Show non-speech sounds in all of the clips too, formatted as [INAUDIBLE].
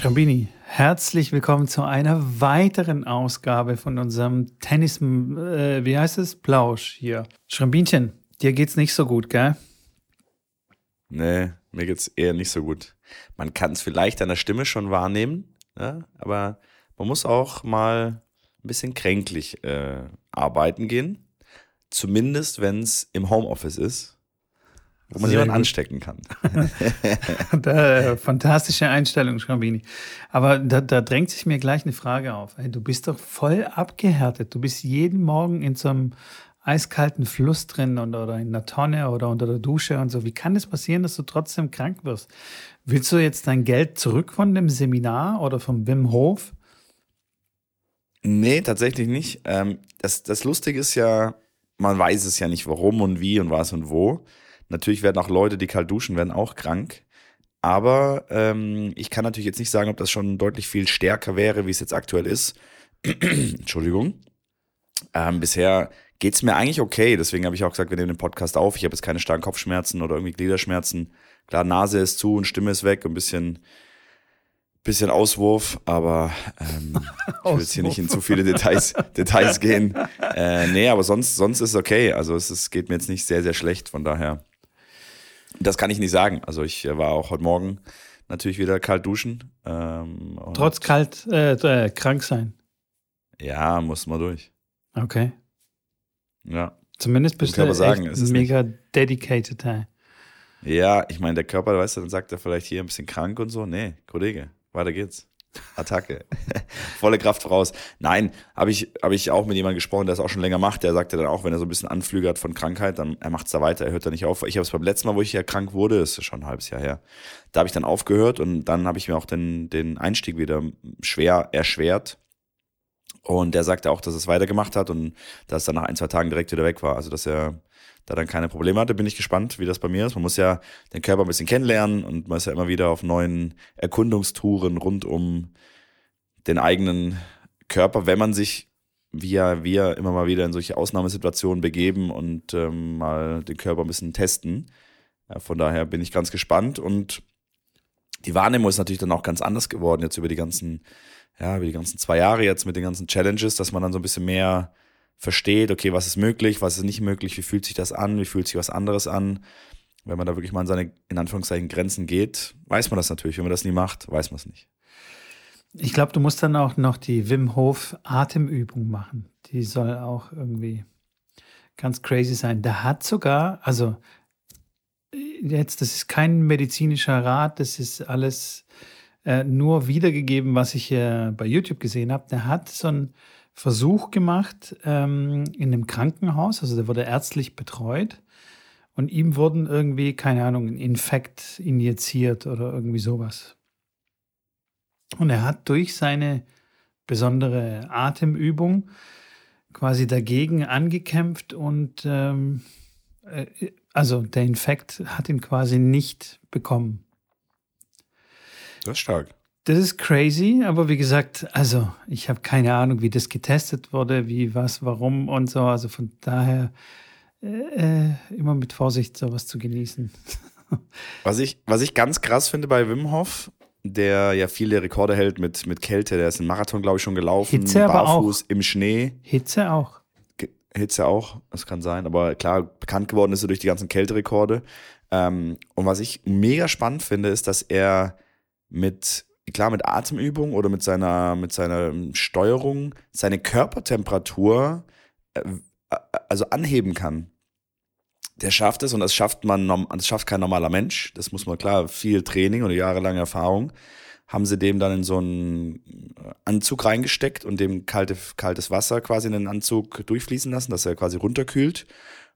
Schrambini, herzlich willkommen zu einer weiteren Ausgabe von unserem Tennis, äh, wie heißt es? Plausch hier. Schrambinchen, dir geht's nicht so gut, gell? Nee, mir geht's eher nicht so gut. Man kann es vielleicht an der Stimme schon wahrnehmen, ja, aber man muss auch mal ein bisschen kränklich äh, arbeiten gehen. Zumindest, wenn es im Homeoffice ist wo man jemanden anstecken kann. [LAUGHS] da, fantastische Einstellung, Schrambini. Aber da, da, drängt sich mir gleich eine Frage auf. Hey, du bist doch voll abgehärtet. Du bist jeden Morgen in so einem eiskalten Fluss drin und, oder in einer Tonne oder unter der Dusche und so. Wie kann es das passieren, dass du trotzdem krank wirst? Willst du jetzt dein Geld zurück von dem Seminar oder vom Wim Hof? Nee, tatsächlich nicht. Ähm, das, das Lustige ist ja, man weiß es ja nicht, warum und wie und was und wo. Natürlich werden auch Leute, die kalt duschen, werden auch krank. Aber ähm, ich kann natürlich jetzt nicht sagen, ob das schon deutlich viel stärker wäre, wie es jetzt aktuell ist. [CLEARS THROAT] Entschuldigung. Ähm, bisher geht's mir eigentlich okay. Deswegen habe ich auch gesagt, wir nehmen den Podcast auf. Ich habe jetzt keine starken Kopfschmerzen oder irgendwie Gliederschmerzen. Klar, Nase ist zu und Stimme ist weg und ein bisschen, bisschen Auswurf, aber ähm, [LAUGHS] ich will jetzt hier nicht in zu viele Details, Details gehen. [LAUGHS] Äh, nee, aber sonst, sonst ist es okay. Also es ist, geht mir jetzt nicht sehr, sehr schlecht. Von daher das kann ich nicht sagen. Also ich äh, war auch heute Morgen natürlich wieder kalt duschen. Ähm, Trotz kalt, äh, äh, krank sein. Ja, muss mal durch. Okay. Ja. Zumindest bist du sagen, mega nicht. dedicated. Hey. Ja, ich meine, der Körper, weißt du, dann sagt er vielleicht hier ein bisschen krank und so. Nee, Kollege, weiter geht's. Attacke. [LAUGHS] Volle Kraft voraus. Nein, habe ich, hab ich auch mit jemandem gesprochen, der es auch schon länger macht. Der sagte dann auch, wenn er so ein bisschen Anflüge hat von Krankheit, dann er macht es da weiter, er hört da nicht auf. Ich habe es beim letzten Mal, wo ich ja krank wurde, ist schon ein halbes Jahr her, da habe ich dann aufgehört und dann habe ich mir auch den, den Einstieg wieder schwer erschwert. Und der sagte auch, dass es weitergemacht hat und dass er nach ein, zwei Tagen direkt wieder weg war. Also dass er da dann keine Probleme hatte. Bin ich gespannt, wie das bei mir ist. Man muss ja den Körper ein bisschen kennenlernen und man ist ja immer wieder auf neuen Erkundungstouren rund um den eigenen Körper, wenn man sich ja wir immer mal wieder in solche Ausnahmesituationen begeben und ähm, mal den Körper ein bisschen testen. Ja, von daher bin ich ganz gespannt und die Wahrnehmung ist natürlich dann auch ganz anders geworden jetzt über die ganzen, ja, über die ganzen zwei Jahre jetzt mit den ganzen Challenges, dass man dann so ein bisschen mehr versteht, okay, was ist möglich, was ist nicht möglich, wie fühlt sich das an, wie fühlt sich was anderes an. Wenn man da wirklich mal an seine, in Anführungszeichen, Grenzen geht, weiß man das natürlich. Wenn man das nie macht, weiß man es nicht. Ich glaube, du musst dann auch noch die Wim Hof Atemübung machen. Die soll auch irgendwie ganz crazy sein. Da hat sogar, also jetzt, das ist kein medizinischer Rat, das ist alles äh, nur wiedergegeben, was ich äh, bei YouTube gesehen habe. Der hat so ein Versuch gemacht ähm, in einem Krankenhaus, also der wurde ärztlich betreut und ihm wurden irgendwie, keine Ahnung, ein Infekt injiziert oder irgendwie sowas. Und er hat durch seine besondere Atemübung quasi dagegen angekämpft und ähm, äh, also der Infekt hat ihn quasi nicht bekommen. Das ist stark. Das ist crazy, aber wie gesagt, also ich habe keine Ahnung, wie das getestet wurde, wie, was, warum und so. Also von daher äh, äh immer mit Vorsicht sowas zu genießen. [LAUGHS] Was ich, was ich ganz krass finde bei Wim Hof, der ja viele Rekorde hält mit, mit Kälte, der ist einen Marathon, glaube ich, schon gelaufen, Hitze barfuß aber auch. im Schnee. Hitze auch. Hitze auch, das kann sein, aber klar, bekannt geworden ist er durch die ganzen Kälterekorde. Ähm, und was ich mega spannend finde, ist, dass er mit klar mit Atemübung oder mit seiner, mit seiner Steuerung seine Körpertemperatur äh, also anheben kann. Der schafft es und das schafft man, das schafft kein normaler Mensch. Das muss man klar, viel Training und jahrelange Erfahrung haben sie dem dann in so einen Anzug reingesteckt und dem kalte, kaltes Wasser quasi in den Anzug durchfließen lassen, dass er quasi runterkühlt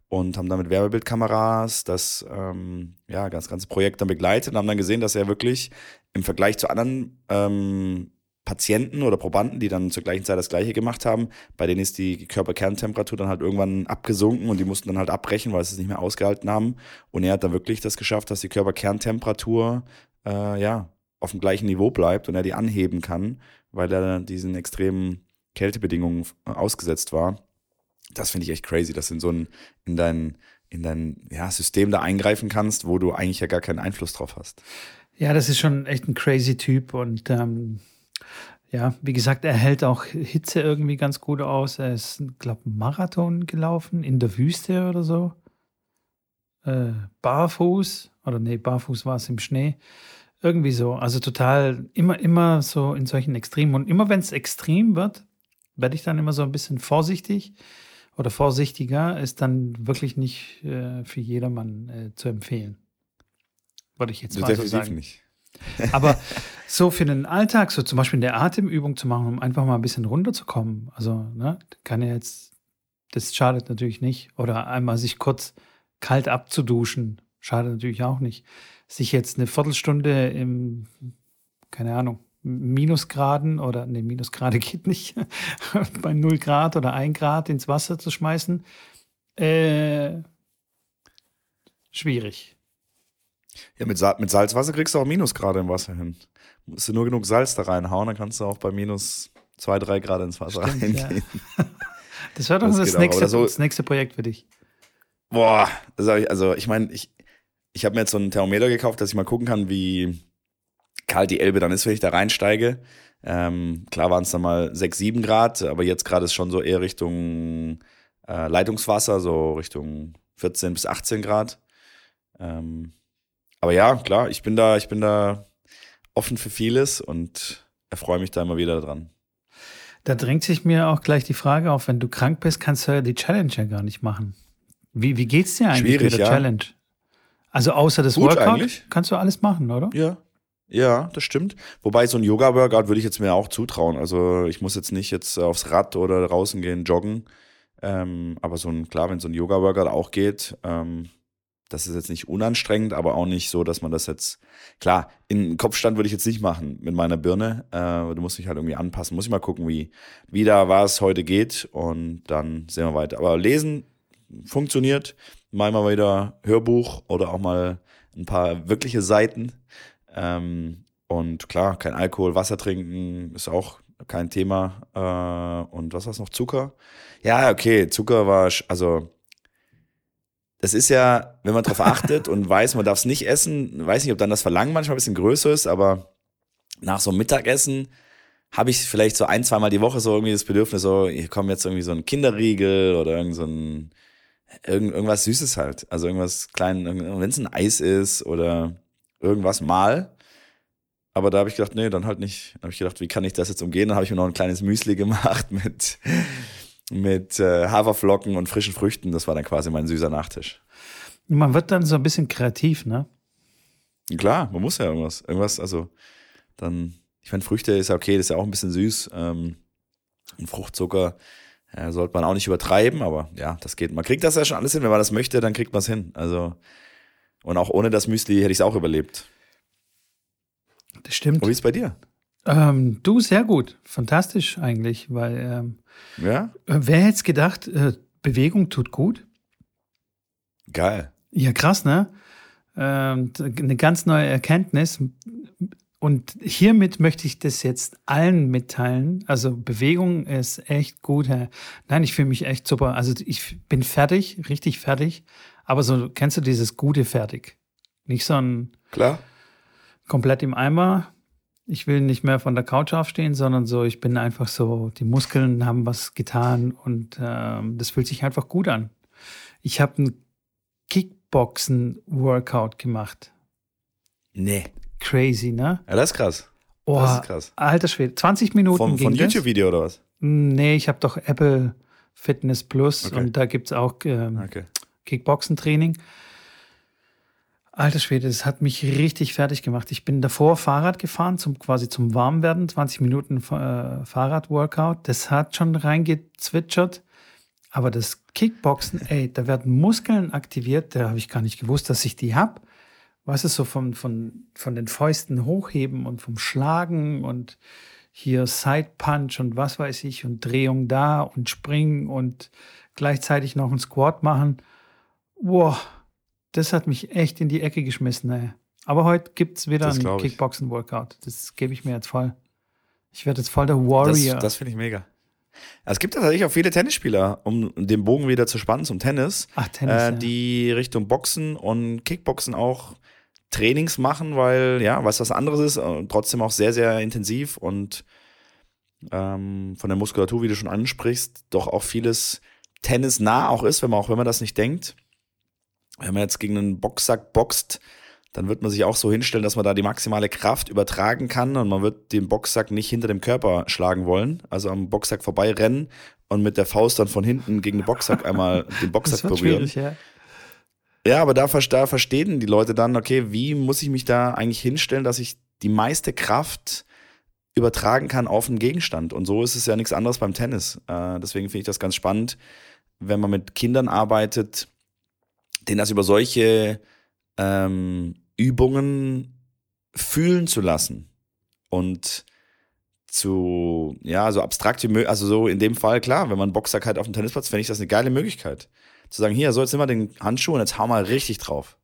und haben dann mit Wärmebildkameras das ähm, ja, ganz ganze Projekt dann begleitet und haben dann gesehen, dass er wirklich im Vergleich zu anderen ähm, Patienten oder Probanden, die dann zur gleichen Zeit das gleiche gemacht haben, bei denen ist die Körperkerntemperatur dann halt irgendwann abgesunken und die mussten dann halt abbrechen, weil sie es nicht mehr ausgehalten haben. Und er hat dann wirklich das geschafft, dass die Körperkerntemperatur äh, ja auf dem gleichen Niveau bleibt und er die anheben kann, weil er diesen extremen Kältebedingungen ausgesetzt war das finde ich echt crazy, dass in so ein, in dein, in dein ja, System da eingreifen kannst, wo du eigentlich ja gar keinen Einfluss drauf hast. Ja, das ist schon echt ein crazy Typ und ähm, ja, wie gesagt, er hält auch Hitze irgendwie ganz gut aus. Er ist, glaube ich, Marathon gelaufen in der Wüste oder so. Äh, barfuß, oder nee, barfuß war es im Schnee. Irgendwie so. Also total, immer, immer so in solchen Extremen. Und immer wenn es extrem wird, werde ich dann immer so ein bisschen vorsichtig oder vorsichtiger. Ist dann wirklich nicht äh, für jedermann äh, zu empfehlen. Würde ich jetzt mal so sagen. nicht. [LAUGHS] Aber so für den Alltag, so zum Beispiel eine Atemübung zu machen, um einfach mal ein bisschen runterzukommen. Also, ne, kann ja jetzt, das schadet natürlich nicht. Oder einmal sich kurz kalt abzuduschen, schadet natürlich auch nicht. Sich jetzt eine Viertelstunde im, keine Ahnung, Minusgraden oder, ne, Minusgrade [LAUGHS] geht nicht, [LAUGHS] bei 0 Grad oder 1 Grad ins Wasser zu schmeißen, äh, schwierig. Ja, mit, Sa mit Salzwasser kriegst du auch Minusgrade im Wasser hin. Musst du nur genug Salz da reinhauen, dann kannst du auch bei minus zwei, drei Grad ins Wasser Stimmt, reingehen. Ja. [LAUGHS] Das wäre doch das, das nächste, so, das nächste Projekt für dich. Boah, ich, also ich meine, ich, ich habe mir jetzt so einen Thermometer gekauft, dass ich mal gucken kann, wie kalt die Elbe dann ist, wenn ich da reinsteige. Ähm, klar waren es dann mal 6, 7 Grad, aber jetzt gerade ist schon so eher Richtung äh, Leitungswasser, so Richtung 14 bis 18 Grad. Ähm, aber ja, klar, ich bin da, ich bin da offen für vieles und erfreue mich da immer wieder dran. Da drängt sich mir auch gleich die Frage auf, wenn du krank bist, kannst du ja die Challenge ja gar nicht machen. Wie, wie geht's dir eigentlich Schwierig, mit der ja. Challenge? Also außer das Gut, Workout eigentlich. kannst du alles machen, oder? Ja. Ja, das stimmt. Wobei so ein Yoga-Workout würde ich jetzt mir auch zutrauen. Also ich muss jetzt nicht jetzt aufs Rad oder draußen gehen, joggen. Ähm, aber so ein, klar, wenn so ein Yoga-Workout auch geht, ähm, das ist jetzt nicht unanstrengend, aber auch nicht so, dass man das jetzt, klar, in Kopfstand würde ich jetzt nicht machen mit meiner Birne. Äh, du musst dich halt irgendwie anpassen. Muss ich mal gucken, wie, wie da was heute geht und dann sehen wir weiter. Aber lesen funktioniert. Mal mal wieder Hörbuch oder auch mal ein paar wirkliche Seiten. Ähm, und klar, kein Alkohol, Wasser trinken ist auch kein Thema. Äh, und was war's noch? Zucker? Ja, okay, Zucker war, also das ist ja, wenn man darauf achtet und weiß, man darf es nicht essen, weiß nicht, ob dann das Verlangen manchmal ein bisschen größer ist, aber nach so einem Mittagessen habe ich vielleicht so ein, zweimal die Woche so irgendwie das Bedürfnis, so, hier kommt jetzt irgendwie so ein Kinderriegel oder irgend so ein, irgend, irgendwas Süßes halt. Also irgendwas klein, wenn es ein Eis ist oder irgendwas mal. Aber da habe ich gedacht, nee, dann halt nicht. Da habe ich gedacht, wie kann ich das jetzt umgehen? Dann habe ich mir noch ein kleines Müsli gemacht [LAUGHS] mit mit äh, Haferflocken und frischen Früchten. Das war dann quasi mein süßer Nachtisch. Man wird dann so ein bisschen kreativ, ne? Klar, man muss ja irgendwas. Irgendwas, also dann, ich meine, Früchte ist ja okay, das ist ja auch ein bisschen süß. Ähm, und Fruchtzucker ja, sollte man auch nicht übertreiben, aber ja, das geht. Man kriegt das ja schon alles hin. Wenn man das möchte, dann kriegt man es hin. Also, und auch ohne das Müsli hätte ich es auch überlebt. Das stimmt. Und wie ist es bei dir? Ähm, du, sehr gut. Fantastisch eigentlich, weil ähm, ja? wer hätte es gedacht, äh, Bewegung tut gut? Geil. Ja, krass, ne? Ähm, eine ganz neue Erkenntnis. Und hiermit möchte ich das jetzt allen mitteilen. Also Bewegung ist echt gut. Nein, ich fühle mich echt super. Also ich bin fertig, richtig fertig. Aber so, kennst du dieses gute fertig? Nicht so ein Klar. komplett im Eimer, ich will nicht mehr von der Couch aufstehen, sondern so, ich bin einfach so, die Muskeln haben was getan und ähm, das fühlt sich einfach gut an. Ich habe ein Kickboxen-Workout gemacht. Nee. Crazy, ne? Ja, das ist krass. Oh, das ist krass. Alter Schwede, 20 Minuten. Von, von YouTube-Video oder was? Nee, ich habe doch Apple Fitness Plus okay. und da gibt es auch ähm, okay. Kickboxen-Training. Alter Schwede, das hat mich richtig fertig gemacht. Ich bin davor Fahrrad gefahren, zum, quasi zum Warmwerden, 20 Minuten äh, Fahrrad-Workout. Das hat schon reingezwitschert. Aber das Kickboxen, ey, da werden Muskeln aktiviert, da habe ich gar nicht gewusst, dass ich die habe. Was ist so von, von, von den Fäusten hochheben und vom Schlagen und hier Side Punch und was weiß ich und Drehung da und springen und gleichzeitig noch einen Squat machen. Boah, das hat mich echt in die Ecke geschmissen. Ey. Aber heute gibt es wieder ein Kickboxen-Workout. Das gebe ich mir jetzt voll. Ich werde jetzt voll der Warrior. Das, das finde ich mega. Es gibt tatsächlich auch viele Tennisspieler, um den Bogen wieder zu spannen zum Tennis, Ach, Tennis äh, die Richtung Boxen und Kickboxen auch Trainings machen, weil ja, was was anderes ist und trotzdem auch sehr, sehr intensiv und ähm, von der Muskulatur, wie du schon ansprichst, doch auch vieles Tennis nah auch ist, wenn man auch wenn man das nicht denkt. Wenn man jetzt gegen einen Boxsack boxt, dann wird man sich auch so hinstellen, dass man da die maximale Kraft übertragen kann und man wird den Boxsack nicht hinter dem Körper schlagen wollen, also am Boxsack vorbei rennen und mit der Faust dann von hinten gegen den Boxsack einmal [LAUGHS] den Boxsack berühren. Ja. ja, aber da, da verstehen die Leute dann, okay, wie muss ich mich da eigentlich hinstellen, dass ich die meiste Kraft übertragen kann auf einen Gegenstand. Und so ist es ja nichts anderes beim Tennis. Äh, deswegen finde ich das ganz spannend, wenn man mit Kindern arbeitet, denen das über solche ähm, Übungen fühlen zu lassen und zu, ja, so abstrakt wie möglich, also so in dem Fall, klar, wenn man Boxsack hat auf dem Tennisplatz, fände ich das eine geile Möglichkeit. Zu sagen, hier, so jetzt nimm mal den Handschuh und jetzt hau mal richtig drauf.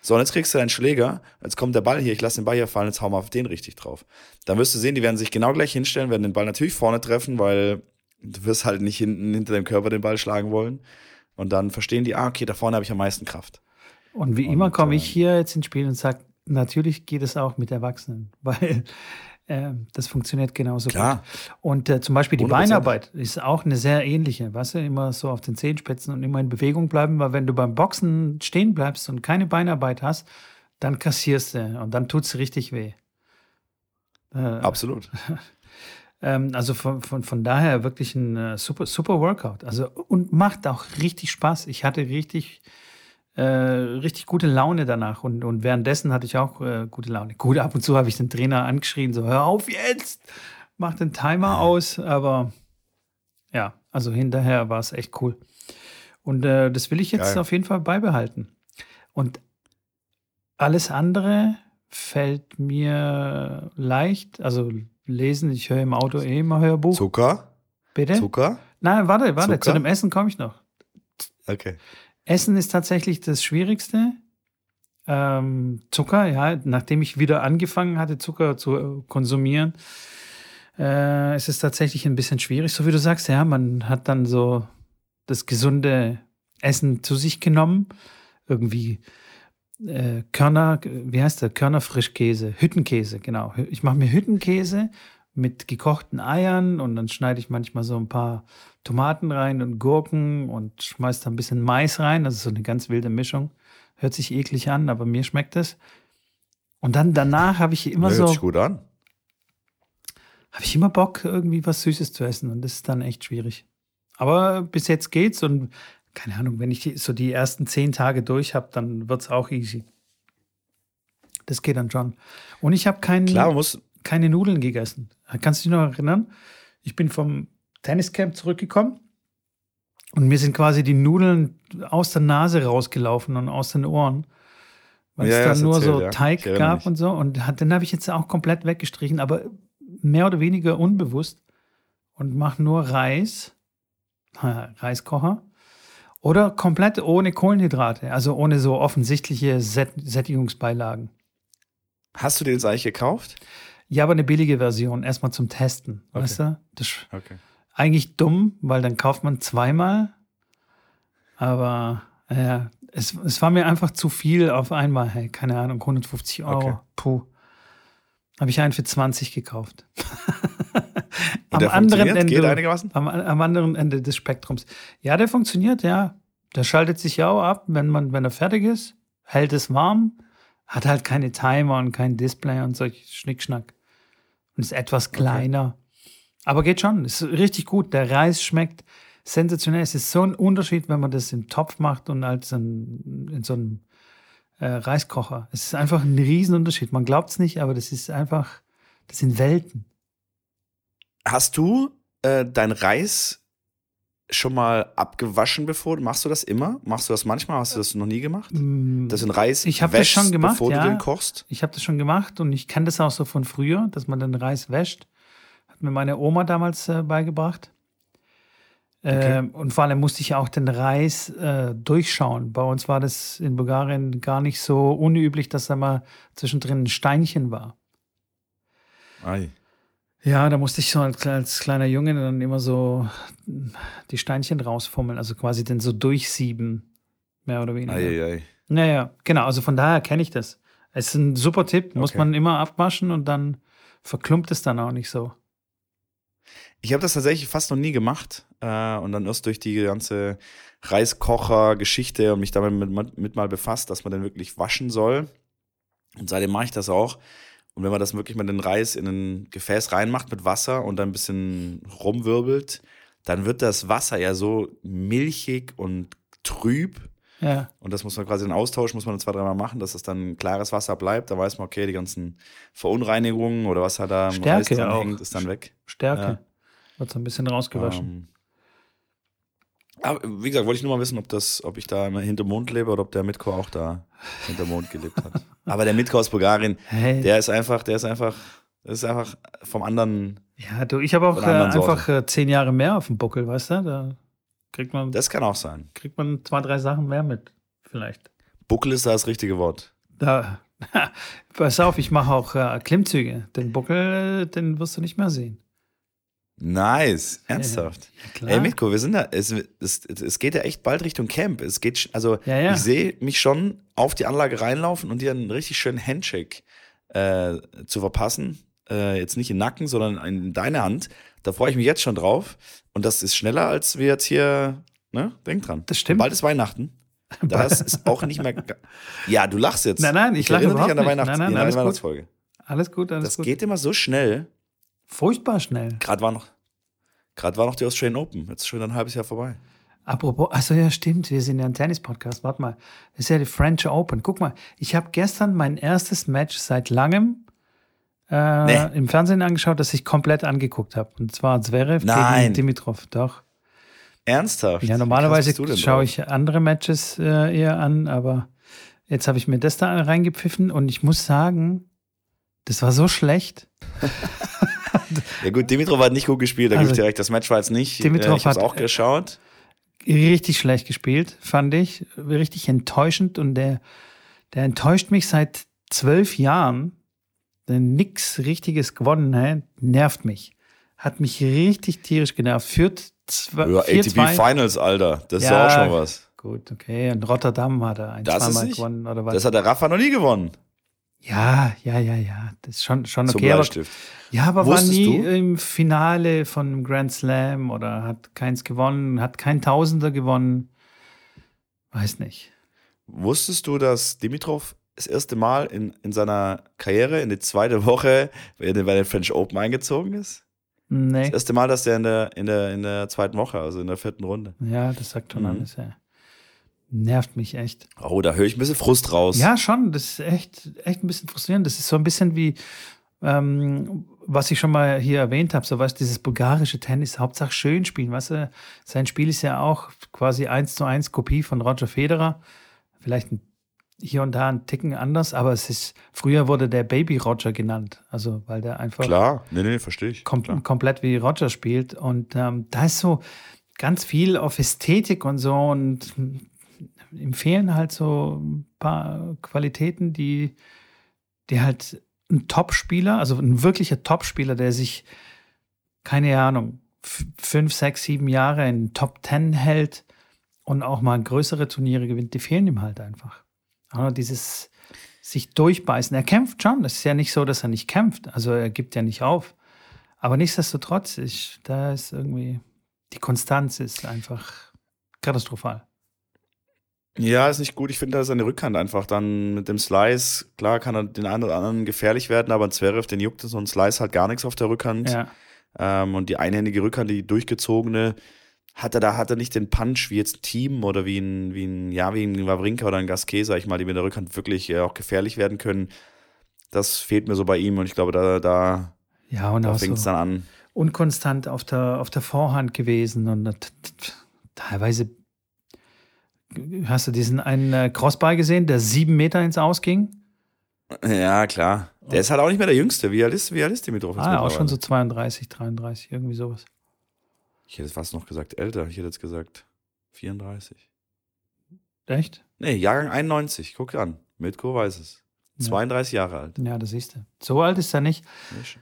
So, und jetzt kriegst du deinen Schläger, jetzt kommt der Ball hier, ich lasse den Ball hier fallen, jetzt hau mal auf den richtig drauf. Dann wirst du sehen, die werden sich genau gleich hinstellen, werden den Ball natürlich vorne treffen, weil du wirst halt nicht hinten hinter dem Körper den Ball schlagen wollen. Und dann verstehen die, ah, okay, da vorne habe ich am meisten Kraft. Und wie und, immer komme ich äh, hier jetzt ins Spiel und sage, natürlich geht es auch mit Erwachsenen, [LAUGHS] weil äh, das funktioniert genauso Klar. gut. Und äh, zum Beispiel die 100%. Beinarbeit ist auch eine sehr ähnliche, weißt du, immer so auf den Zehenspitzen und immer in Bewegung bleiben, weil wenn du beim Boxen stehen bleibst und keine Beinarbeit hast, dann kassierst du und dann tut es richtig weh. Äh, Absolut. [LAUGHS] Ähm, also von, von, von daher wirklich ein äh, super, super Workout. Also und macht auch richtig Spaß. Ich hatte richtig äh, richtig gute Laune danach und, und währenddessen hatte ich auch äh, gute Laune. Gut, ab und zu habe ich den Trainer angeschrien, so hör auf jetzt, mach den Timer [LAUGHS] aus, aber ja, also hinterher war es echt cool. Und äh, das will ich jetzt Geil. auf jeden Fall beibehalten. Und alles andere fällt mir leicht, also lesen, ich höre im Auto eh immer Hörbuch. Zucker? Bitte? Zucker? Nein, warte, warte, Zucker? zu dem Essen komme ich noch. Okay. Essen ist tatsächlich das Schwierigste. Ähm, Zucker, ja, nachdem ich wieder angefangen hatte, Zucker zu äh, konsumieren, äh, ist es tatsächlich ein bisschen schwierig. So wie du sagst, ja, man hat dann so das gesunde Essen zu sich genommen. Irgendwie äh, Körner, wie heißt der? Körnerfrischkäse, Hüttenkäse, genau. Ich mache mir Hüttenkäse mit gekochten Eiern und dann schneide ich manchmal so ein paar Tomaten rein und Gurken und schmeiße da ein bisschen Mais rein. Das ist so eine ganz wilde Mischung. Hört sich eklig an, aber mir schmeckt es. Und dann danach habe ich immer ja, so. Hört sich gut an. Habe ich immer Bock, irgendwie was Süßes zu essen und das ist dann echt schwierig. Aber bis jetzt geht's und keine Ahnung, wenn ich so die ersten zehn Tage durch habe, dann wird es auch easy. Das geht dann schon. Und ich habe keinen. Klar, muss, keine Nudeln gegessen. Kannst du dich noch erinnern? Ich bin vom Tenniscamp zurückgekommen und mir sind quasi die Nudeln aus der Nase rausgelaufen und aus den Ohren. Weil ja, es dann nur erzählt, so Teig ja. gab mich. und so. Und den habe ich jetzt auch komplett weggestrichen, aber mehr oder weniger unbewusst. Und mache nur Reis, [LAUGHS] Reiskocher. Oder komplett ohne Kohlenhydrate, also ohne so offensichtliche Sättigungsbeilagen. Hast du den eigentlich gekauft? Ja, aber eine billige Version, erstmal zum Testen. Okay. Weißt du? Das ist okay. eigentlich dumm, weil dann kauft man zweimal. Aber ja, es, es war mir einfach zu viel auf einmal. Hey, keine Ahnung, 150 Euro. Okay. Puh. Habe ich einen für 20 gekauft. [LAUGHS] am anderen Ende. Geht einigermaßen? Am, am anderen Ende des Spektrums. Ja, der funktioniert, ja. Der schaltet sich ja auch ab, wenn man, wenn er fertig ist, hält es warm, hat halt keine Timer und kein Display und solch Schnickschnack und ist etwas kleiner. Okay. Aber geht schon, ist richtig gut. Der Reis schmeckt sensationell. Es ist so ein Unterschied, wenn man das im Topf macht und als ein, in so einem äh, Reiskocher. Es ist einfach ein Riesenunterschied. Man glaubt es nicht, aber das ist einfach, das sind Welten. Hast du äh, dein Reis schon mal abgewaschen bevor? Machst du das immer? Machst du das manchmal? Hast du das noch nie gemacht? Mm, das in Reis ich habe das schon gemacht, bevor ja. du den kochst? Ich habe das schon gemacht und ich kenne das auch so von früher, dass man den Reis wäscht. Hat mir meine Oma damals äh, beigebracht. Okay. Ähm, und vor allem musste ich auch den Reis äh, durchschauen. Bei uns war das in Bulgarien gar nicht so unüblich, dass da mal zwischendrin ein Steinchen war. Ei. Ja, da musste ich so als, kleiner Junge dann immer so die Steinchen rausfummeln, also quasi den so durchsieben, mehr oder weniger. Ei, ei. Naja, genau, also von daher kenne ich das. Es ist ein super Tipp, muss Okay. man immer abwaschen und dann verklumpt es dann auch nicht so. Ich habe das tatsächlich fast noch nie gemacht äh, und dann erst durch die ganze Reiskocher-Geschichte und mich damit mit, mit, mal befasst, dass man den wirklich waschen soll. Und seitdem mache ich das auch. Und wenn man das wirklich mal den Reis in ein Gefäß reinmacht mit Wasser und dann ein bisschen rumwirbelt, dann wird das Wasser ja so milchig und trüb. Ja, Und das muss man quasi den Austausch muss man zwei, dreimal machen, dass es dann klares Wasser bleibt. Da weiß man, okay, die ganzen Verunreinigungen oder was da Reis Stärke dran auch. hängt, ist dann weg. Stärke. Ja. Wird so ein bisschen rausgewaschen. Ähm, aber wie gesagt, wollte ich nur mal wissen, ob das, ob ich da immer hinterm Mond lebe oder ob der Mitko auch da hinterm Mond gelebt hat. [LAUGHS] Aber der Mitko aus Bulgarien, hey, der ist einfach, der ist einfach, ist einfach vom anderen, ja, du, ich habe auch äh, einfach äh, zehn Jahre mehr auf dem Buckel, weißt du? Da kriegt man, das kann auch sein. kriegt man zwei, drei Sachen mehr mit, vielleicht. Buckel ist da das richtige Wort. Da, [LAUGHS] pass auf, ich mache auch äh, Klimmzüge. Den Buckel, äh, den wirst du nicht mehr sehen. Nice, ernsthaft. Ja. Ey, Mitko, wir sind da, es, es, es geht ja echt bald Richtung Camp. Es geht, also Ja, ja. ich sehe mich schon auf die Anlage reinlaufen und dir einen richtig schönen Handshake äh, zu verpassen. Äh, jetzt nicht in den Nacken, sondern in deine Hand. Da freue ich mich jetzt schon drauf. Und das ist schneller, als wir jetzt hier, ne? Denk dran. Das stimmt. Bald ist Weihnachten. Das ist auch nicht mehr. Ja, du lachst jetzt. Nein, nein, ich lache erinnere dich überhaupt an der nicht. Weihnachts Nein, nein, an alles der gut. Weihnachtsfolge. Alles gut, alles Das gut. geht immer so schnell. Furchtbar schnell. Gerade war noch, gerade war noch die Australian Open. Jetzt ist schon ein halbes Jahr vorbei. Apropos, also ja, stimmt, wir sind ja ein Tennis-Podcast. Warte mal, das ist ja die French Open. Guck mal, ich habe gestern mein erstes Match seit langem äh, Nee. im Fernsehen angeschaut, das ich komplett angeguckt habe. Und zwar Zverev Nein. gegen Dimitrov. Doch. Ernsthaft? Ja, normalerweise schaue ich andere Matches äh, eher an, aber jetzt habe ich mir das da reingepfiffen und ich muss sagen, das war so schlecht. [LAUGHS] Ja gut, Dimitrov hat nicht gut gespielt, da Also, gebe ich dir recht. Das Match war jetzt nicht. Dimitrov äh, ich habe hat- auch geschaut. richtig schlecht gespielt, fand ich. Richtig enttäuschend und der, der enttäuscht mich seit zwölf Jahren. Der nix Richtiges gewonnen hat, nervt mich. Hat mich richtig tierisch genervt. Führt zwei, Ja, ATP zwei. Finals, Alter. Das ist Ja, ja auch schon was. Gut, okay. Und Rotterdam hat er ein, Das zweimal gewonnen oder was. Das hat der Rafa noch nie gewonnen. Ja, ja, ja, ja. Das ist schon, schon okay. Aber, ja, aber war Wusstest nie du? im Finale von einem Grand Slam oder hat keins gewonnen, hat kein Tausender gewonnen. Weiß nicht. Wusstest du, dass Dimitrov das erste Mal in, in seiner Karriere in die zweite Woche bei den, French Open eingezogen ist? Nee. Das erste Mal, dass der in der, in der, in der zweiten Woche, also in der vierten Runde. Ja, das sagt schon Mhm. alles, ja. Nervt mich echt. Oh, da höre ich ein bisschen Frust raus. Ja, schon. Das ist echt, echt ein bisschen frustrierend. Das ist so ein bisschen wie, ähm, was ich schon mal hier erwähnt habe, so was dieses bulgarische Tennis, Hauptsache schön spielen. Weißt du, sein Spiel ist ja auch quasi eins zu eins Kopie von Roger Federer. Vielleicht ein, hier und da ein Ticken anders, aber es ist, früher wurde der Baby Roger genannt. Also, weil der einfach Klar, nee, nee, verstehe ich. kom Klar. komplett wie Roger spielt. Und ähm, da ist so ganz viel auf Ästhetik und so und ihm fehlen halt so ein paar Qualitäten, die, die halt ein Topspieler, also ein wirklicher Topspieler, der sich, keine Ahnung, fünf, sechs, sieben Jahre in Top Ten hält und auch mal größere Turniere gewinnt, die fehlen ihm halt einfach. Aber dieses sich durchbeißen. Er kämpft schon. Es ist ja nicht so, dass er nicht kämpft. Also er gibt ja nicht auf. Aber nichtsdestotrotz, ich, da ist irgendwie, die Konstanz ist einfach katastrophal. Ja, ist nicht gut. Ich finde, da ist seine Rückhand einfach dann mit dem Slice. Klar kann er den einen oder anderen gefährlich werden, aber ein Zverev, den juckt so ein Slice halt gar nichts auf der Rückhand. Ja, Ähm, und die einhändige Rückhand, die durchgezogene, hat er da hat er nicht den Punch wie jetzt ein Team oder wie ein, wie ein, ja, wie ein Wawrinka oder ein Gasquet, sag ich mal, die mit der Rückhand wirklich äh, auch gefährlich werden können. Das fehlt mir so bei ihm und ich glaube, da, da, ja und da fängt es so dann an. unkonstant auf der, auf der Vorhand gewesen und teilweise hast du diesen einen äh, Crossball gesehen, der sieben Meter ins Ausging. Ja, klar. Der ist halt auch nicht mehr der Jüngste. Wie alt ist, wie alt ist Dimitrov Ah, auch schon so 32, 33, irgendwie sowas. Ich hätte fast noch gesagt älter. Ich hätte jetzt gesagt 34. Echt? Nee, Jahrgang 91. Guck an. Mitko weiß es. Ja. 32 Jahre alt. Ja, das siehst du. So alt ist er nicht. Nicht?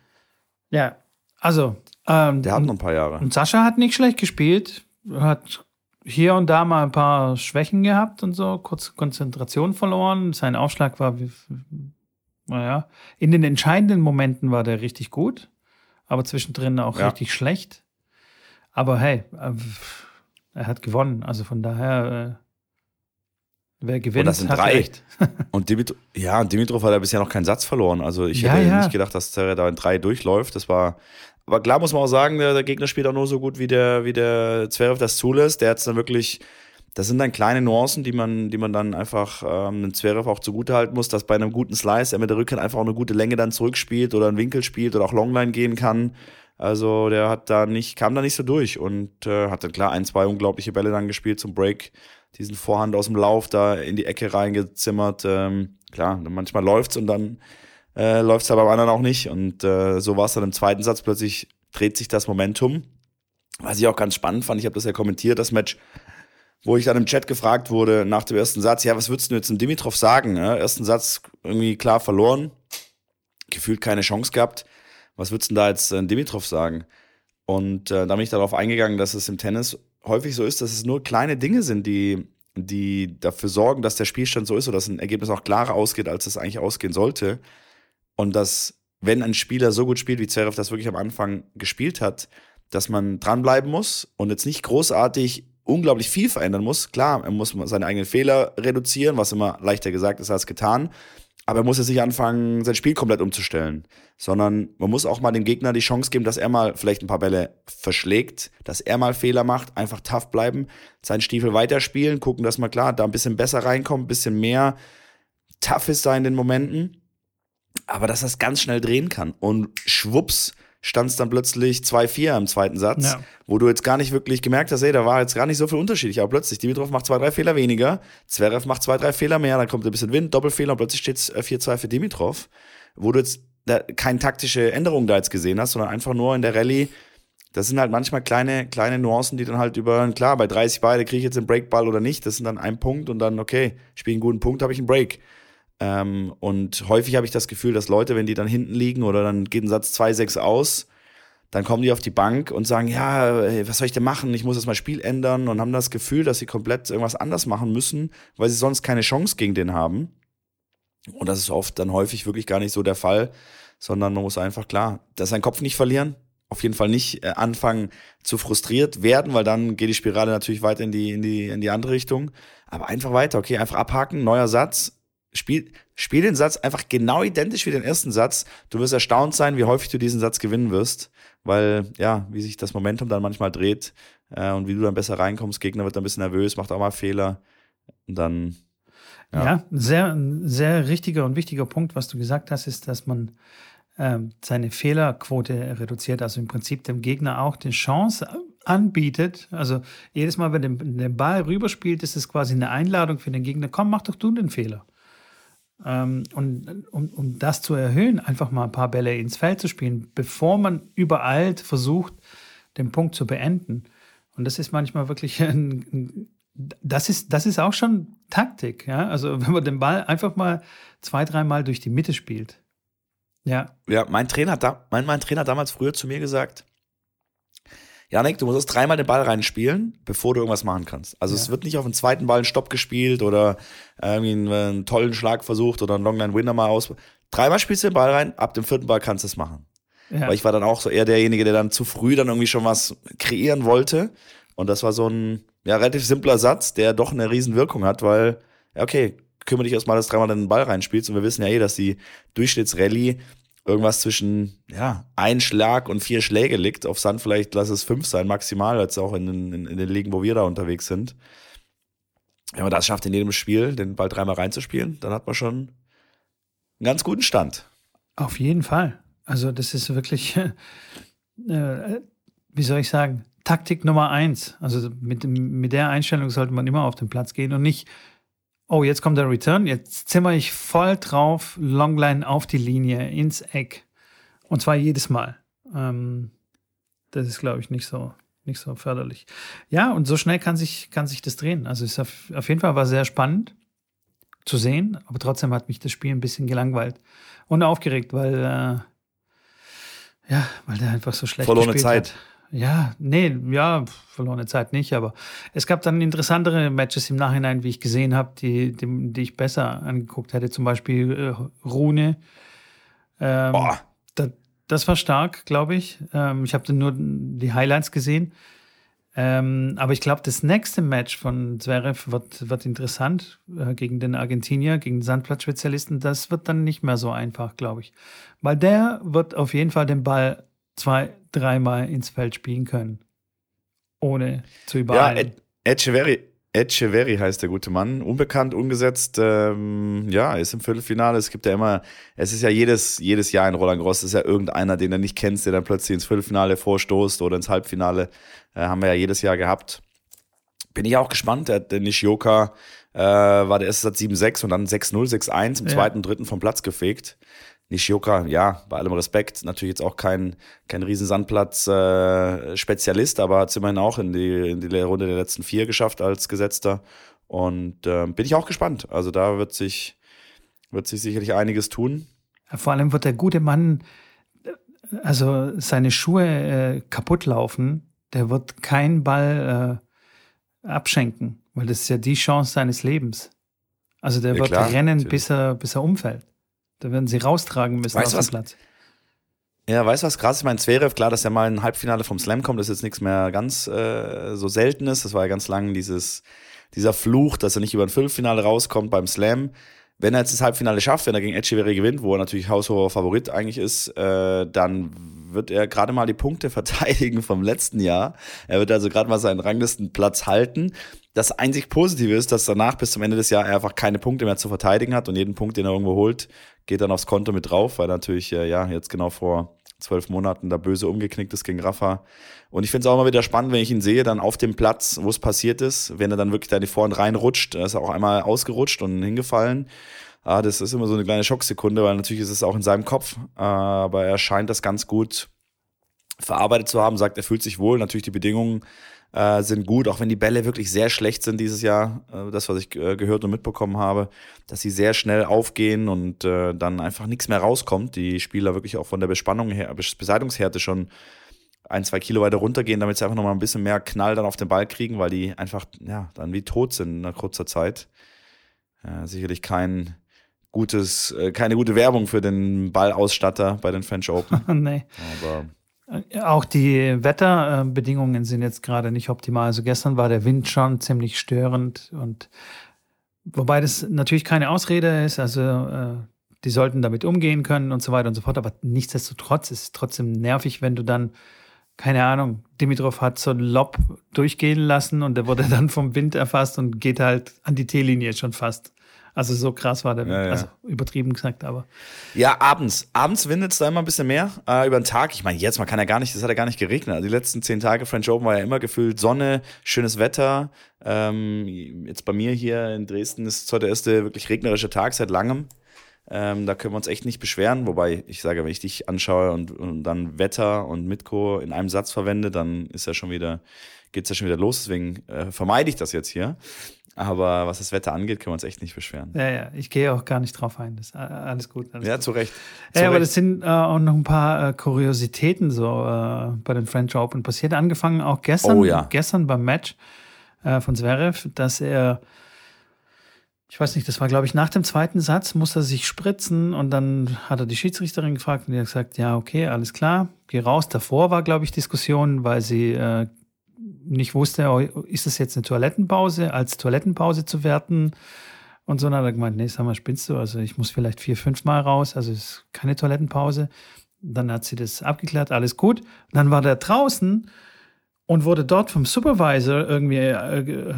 Ja, also. Ähm, Der hat noch ein paar Jahre. Und Sascha hat nicht schlecht gespielt, hat hier und da mal ein paar Schwächen gehabt und so, kurz Konzentration verloren. Sein Aufschlag war wie- naja, in den entscheidenden Momenten war der richtig gut, aber zwischendrin auch Ja. richtig schlecht. Aber hey, äh, er hat gewonnen. Also von daher, äh, wer gewinnt, das sind hat drei. recht. [LAUGHS] Und Dimitrov, ja, und Dimitrov hat ja bisher noch keinen Satz verloren. Also ich Ja, hätte ja. nicht gedacht, dass Zverev da in drei durchläuft. Das war, aber klar muss man auch sagen, der, Gegner spielt auch nur so gut, wie der, wie der Zverev das zulässt. Der hat es dann wirklich, das sind dann kleine Nuancen, die man, die man dann einfach ähm, dem Zverev auch zugutehalten muss, dass bei einem guten Slice er mit der Rückhand einfach auch eine gute Länge dann zurückspielt oder einen Winkel spielt oder auch Longline gehen kann. Also der hat da nicht, kam da nicht so durch und äh, hat dann klar ein, zwei unglaubliche Bälle dann gespielt zum Break. Diesen Vorhand aus dem Lauf da in die Ecke reingezimmert. Ähm, klar, manchmal läuft's und dann äh, läuft's da beim anderen auch nicht. Und äh, so war es dann im zweiten Satz. Plötzlich dreht sich das Momentum. Was ich auch ganz spannend fand, ich habe das ja kommentiert, das Match, wo ich dann im Chat gefragt wurde nach dem ersten Satz, ja, was würdest du jetzt dem Dimitrov sagen? Ne? Ersten Satz irgendwie klar verloren, gefühlt keine Chance gehabt. Was würdest du da jetzt äh, Dimitrov sagen? Und äh, da bin ich darauf eingegangen, dass es im Tennis häufig so ist, dass es nur kleine Dinge sind, die, die dafür sorgen, dass der Spielstand so ist oder dass ein Ergebnis auch klarer ausgeht, als es eigentlich ausgehen sollte. Und dass, wenn ein Spieler so gut spielt, wie Zverev das wirklich am Anfang gespielt hat, dass man dranbleiben muss und jetzt nicht großartig unglaublich viel verändern muss. Klar, er muss seine eigenen Fehler reduzieren, was immer leichter gesagt ist als getan. Aber er muss jetzt nicht anfangen, sein Spiel komplett umzustellen, sondern man muss auch mal dem Gegner die Chance geben, dass er mal vielleicht ein paar Bälle verschlägt, dass er mal Fehler macht, einfach tough bleiben, seinen Stiefel weiterspielen, gucken, dass man klar da ein bisschen besser reinkommt, ein bisschen mehr tough ist da in den Momenten, aber dass es ganz schnell drehen kann. Und schwupps stand es dann plötzlich 2-4 im zweiten Satz, Ja. wo du jetzt gar nicht wirklich gemerkt hast, ey, da war jetzt gar nicht so viel unterschiedlich, aber plötzlich, Dimitrov macht zwei, drei Fehler weniger, Zverev macht zwei, drei Fehler mehr, dann kommt ein bisschen Wind, Doppelfehler und plötzlich steht es 4-2 für Dimitrov, wo du jetzt da keine taktische Änderung da jetzt gesehen hast, sondern einfach nur in der Rallye, das sind halt manchmal kleine, kleine Nuancen, die dann halt über, klar, bei 30 Beide kriege ich jetzt einen Breakball oder nicht, das sind dann ein Punkt und dann, okay, spiele einen guten Punkt, habe ich einen Break. Ähm, und häufig habe ich das Gefühl, dass Leute, wenn die dann hinten liegen oder dann geht ein Satz 2-6 aus, dann kommen die auf die Bank und sagen, ja, was soll ich denn machen? Ich muss jetzt mein Spiel ändern und haben das Gefühl, dass sie komplett irgendwas anders machen müssen, weil sie sonst keine Chance gegen den haben. Und das ist oft dann häufig wirklich gar nicht so der Fall, sondern man muss einfach klar, dass seinen Kopf nicht verlieren, auf jeden Fall nicht äh, anfangen zu frustriert werden, weil dann geht die Spirale natürlich weiter in die, in die, in die andere Richtung. Aber einfach weiter, okay, einfach abhaken, neuer Satz, Spiel, spiel den Satz einfach genau identisch wie den ersten Satz. Du wirst erstaunt sein, wie häufig du diesen Satz gewinnen wirst, weil ja, wie sich das Momentum dann manchmal dreht äh, und wie du dann besser reinkommst. Gegner wird dann ein bisschen nervös, macht auch mal Fehler und dann Ja, Ja. sehr, sehr richtiger und wichtiger Punkt, was du gesagt hast, ist, dass man ähm, seine Fehlerquote reduziert, also im Prinzip dem Gegner auch die Chance anbietet. Also jedes Mal, wenn der Ball rüberspielt, ist es quasi eine Einladung für den Gegner, komm, mach doch du den Fehler. Ähm, und um, um das zu erhöhen, einfach mal ein paar Bälle ins Feld zu spielen, bevor man übereilt versucht, den Punkt zu beenden. Und das ist manchmal wirklich [LAUGHS] ein, das ist, das ist auch schon Taktik, ja. Also [LAUGHS] wenn man den Ball einfach mal zwei, dreimal durch die Mitte spielt. Ja, Ja, mein Trainer, da, mein, mein Trainer damals früher zu mir gesagt, Janik, du musst erst dreimal den Ball reinspielen, bevor du irgendwas machen kannst. Also Ja. es wird nicht auf den zweiten Ball ein Stopp gespielt oder irgendwie einen, einen tollen Schlag versucht oder einen Longline-Winner mal aus. Dreimal spielst du den Ball rein, ab dem vierten Ball kannst du es machen. ja. Weil ich war dann auch so eher derjenige, der dann zu früh dann irgendwie schon was kreieren wollte. Und das war so ein ja, relativ simpler Satz, der doch eine riesen Wirkung hat, weil, ja, okay, kümmere dich erstmal, dass du dreimal den Ball reinspielst. Und wir wissen ja eh, dass die Durchschnittsrallye irgendwas zwischen ja, ein Schlag und vier Schläge liegt. Auf Sand vielleicht lass es fünf sein, maximal, als auch in, den- in, den Ligen, wo wir da unterwegs sind. Wenn man das schafft, in jedem Spiel den Ball dreimal reinzuspielen, dann hat man schon einen ganz guten Stand. Auf jeden Fall. Also das ist wirklich, [LAUGHS] äh, wie soll ich sagen, Taktik Nummer eins. Also mit, mit der Einstellung sollte man immer auf den Platz gehen und nicht, oh, jetzt kommt der Return, jetzt zimmer ich voll drauf, Longline auf die Linie, ins Eck. Und zwar jedes Mal. Ähm, das ist, glaube ich, nicht so, nicht so förderlich. Ja, und so schnell kann sich, kann sich das drehen. Also es auf, auf jeden Fall war sehr spannend zu sehen, aber trotzdem hat mich das Spiel ein bisschen gelangweilt und aufgeregt, weil äh, ja, weil der einfach so schlecht Verlorene gespielt Zeit. Hat. Ja, nee, ja, verlorene Zeit nicht, aber es gab dann interessantere Matches im Nachhinein, wie ich gesehen habe, die, die, die ich besser angeguckt hätte. Zum Beispiel äh, Rune. Ähm, da, das war stark, glaube ich. Ähm, ich habe dann nur die Highlights gesehen. Ähm, aber ich glaube, das nächste Match von Zverev wird, wird interessant äh, gegen den Argentinier, gegen den Sandplatzspezialisten. Das wird dann nicht mehr so einfach, glaube ich. Weil der wird auf jeden Fall den Ball zwei, dreimal ins Feld spielen können. Ohne zu übereilen. Ja, Echeverry, Echeverry heißt der gute Mann. Unbekannt, ungesetzt. Ähm, ja, ist im Viertelfinale. Es gibt ja immer, es ist ja jedes, jedes Jahr in Roland Gross, ist ja irgendeiner, den du nicht kennst, der dann plötzlich ins Viertelfinale vorstoßt oder ins Halbfinale. Äh, haben wir ja jedes Jahr gehabt. Bin ich auch gespannt. Der, der Nishioka äh, war der erste Satz 7-6 und dann 6-0, 6-1 im ja. zweiten, dritten vom Platz gefegt. Nishioka, ja, bei allem Respekt, natürlich jetzt auch kein, kein Riesensandplatz-Spezialist, äh, aber hat es immerhin auch in die, in die Runde der letzten vier geschafft als Gesetzter. Und äh, bin ich auch gespannt. Also da wird sich, wird sich sicherlich einiges tun. Vor allem wird der gute Mann, also seine Schuhe äh, kaputt laufen, der wird keinen Ball äh, abschenken, weil das ist ja die Chance seines Lebens. Also der ja, wird klar, rennen, bis er, bis er umfällt. Da werden sie raustragen müssen weißt aus dem Platz. Ja, weißt du was krass? Ich meine, Zverev, klar, dass er mal ein Halbfinale vom Slam kommt, das ist jetzt nichts mehr ganz äh, so Seltenes. Das war ja ganz lang dieses, dieser Fluch, dass er nicht über ein Viertelfinale rauskommt beim Slam. Wenn er jetzt das Halbfinale schafft, wenn er gegen Echeverry gewinnt, wo er natürlich haushoher Favorit eigentlich ist, äh, dann wird er gerade mal die Punkte [LAUGHS] verteidigen vom letzten Jahr. Er wird also gerade mal seinen Ranglistenplatz halten. Das einzig Positive ist, dass danach bis zum Ende des Jahres er einfach keine Punkte mehr zu verteidigen hat und jeden Punkt, den er irgendwo holt, geht dann aufs Konto mit drauf, weil natürlich äh, ja jetzt genau vor zwölf Monaten da böse umgeknickt ist gegen Rafa. Und ich finde es auch immer wieder spannend, wenn ich ihn sehe, dann auf dem Platz, wo es passiert ist, wenn er dann wirklich da in die Vorhand reinrutscht, er ist auch einmal ausgerutscht und hingefallen. Ah, das ist immer so eine kleine Schocksekunde, weil natürlich ist es auch in seinem Kopf, aber er scheint das ganz gut verarbeitet zu haben, sagt, er fühlt sich wohl. Natürlich die Bedingungen äh, sind gut, auch wenn die Bälle wirklich sehr schlecht sind dieses Jahr, äh, das, was ich äh, gehört und mitbekommen habe, dass sie sehr schnell aufgehen und dann einfach nichts mehr rauskommt. Die Spieler wirklich auch von der Bespannung her, Beseitigungshärte schon ein, zwei Kilo weiter runtergehen, damit sie einfach nochmal ein bisschen mehr Knall dann auf den Ball kriegen, weil die einfach, ja, dann wie tot sind in kurzer Zeit. Sicherlich kein gutes, äh, keine gute Werbung für den Ballausstatter bei den French Open. [LAUGHS] nee. Aber auch die Wetterbedingungen sind jetzt gerade nicht optimal. Also gestern war der Wind schon ziemlich störend und wobei das natürlich keine Ausrede ist. Also äh, die sollten damit umgehen können und so weiter und so fort. Aber nichtsdestotrotz ist es trotzdem nervig, wenn du dann keine Ahnung, Dimitrov hat so ein Lob durchgehen lassen und der wurde [LAUGHS] dann vom Wind erfasst und geht halt an die T-Linie schon fast. Also so krass war der Wind. Ja, ja. Also übertrieben gesagt, aber. Ja, abends. Abends windet es da immer ein bisschen mehr. Äh, über den Tag. Ich meine, jetzt, man kann ja gar nicht, das hat ja gar nicht geregnet. Also die letzten zehn Tage French Open war ja immer gefühlt Sonne, schönes Wetter. Ähm, jetzt bei mir hier in Dresden ist es heute der erste wirklich regnerische Tag seit langem. Ähm, da können wir uns echt nicht beschweren. Wobei ich sage, wenn ich dich anschaue und, und dann Wetter und Mitko in einem Satz verwende, dann ist ja schon wieder, geht's ja schon wieder los. Deswegen äh, vermeide ich das jetzt hier. Aber was das Wetter angeht, können wir uns echt nicht beschweren. Ja, ja, ich gehe auch gar nicht drauf ein. Das ist alles gut. Alles ja, gut. zu Recht. Zu ja, aber das sind äh, auch noch ein paar äh, Kuriositäten so äh, bei den French Open passiert. Angefangen auch gestern, oh, ja. gestern beim Match äh, von Zverev, dass er, ich weiß nicht, das war glaube ich nach dem zweiten Satz, musste er sich spritzen und dann hat er die Schiedsrichterin gefragt und die hat gesagt, ja, okay, alles klar, geh raus. Davor war glaube ich Diskussion, weil sie äh, nicht wusste, oh, ist das jetzt eine Toilettenpause, als Toilettenpause zu werten? Und so, dann hat er gemeint, nee, sag mal, spinnst du? Also ich muss vielleicht vier, fünf Mal raus, also es ist keine Toilettenpause. Dann hat sie das abgeklärt, alles gut. Dann war der draußen und wurde dort vom Supervisor irgendwie, äh,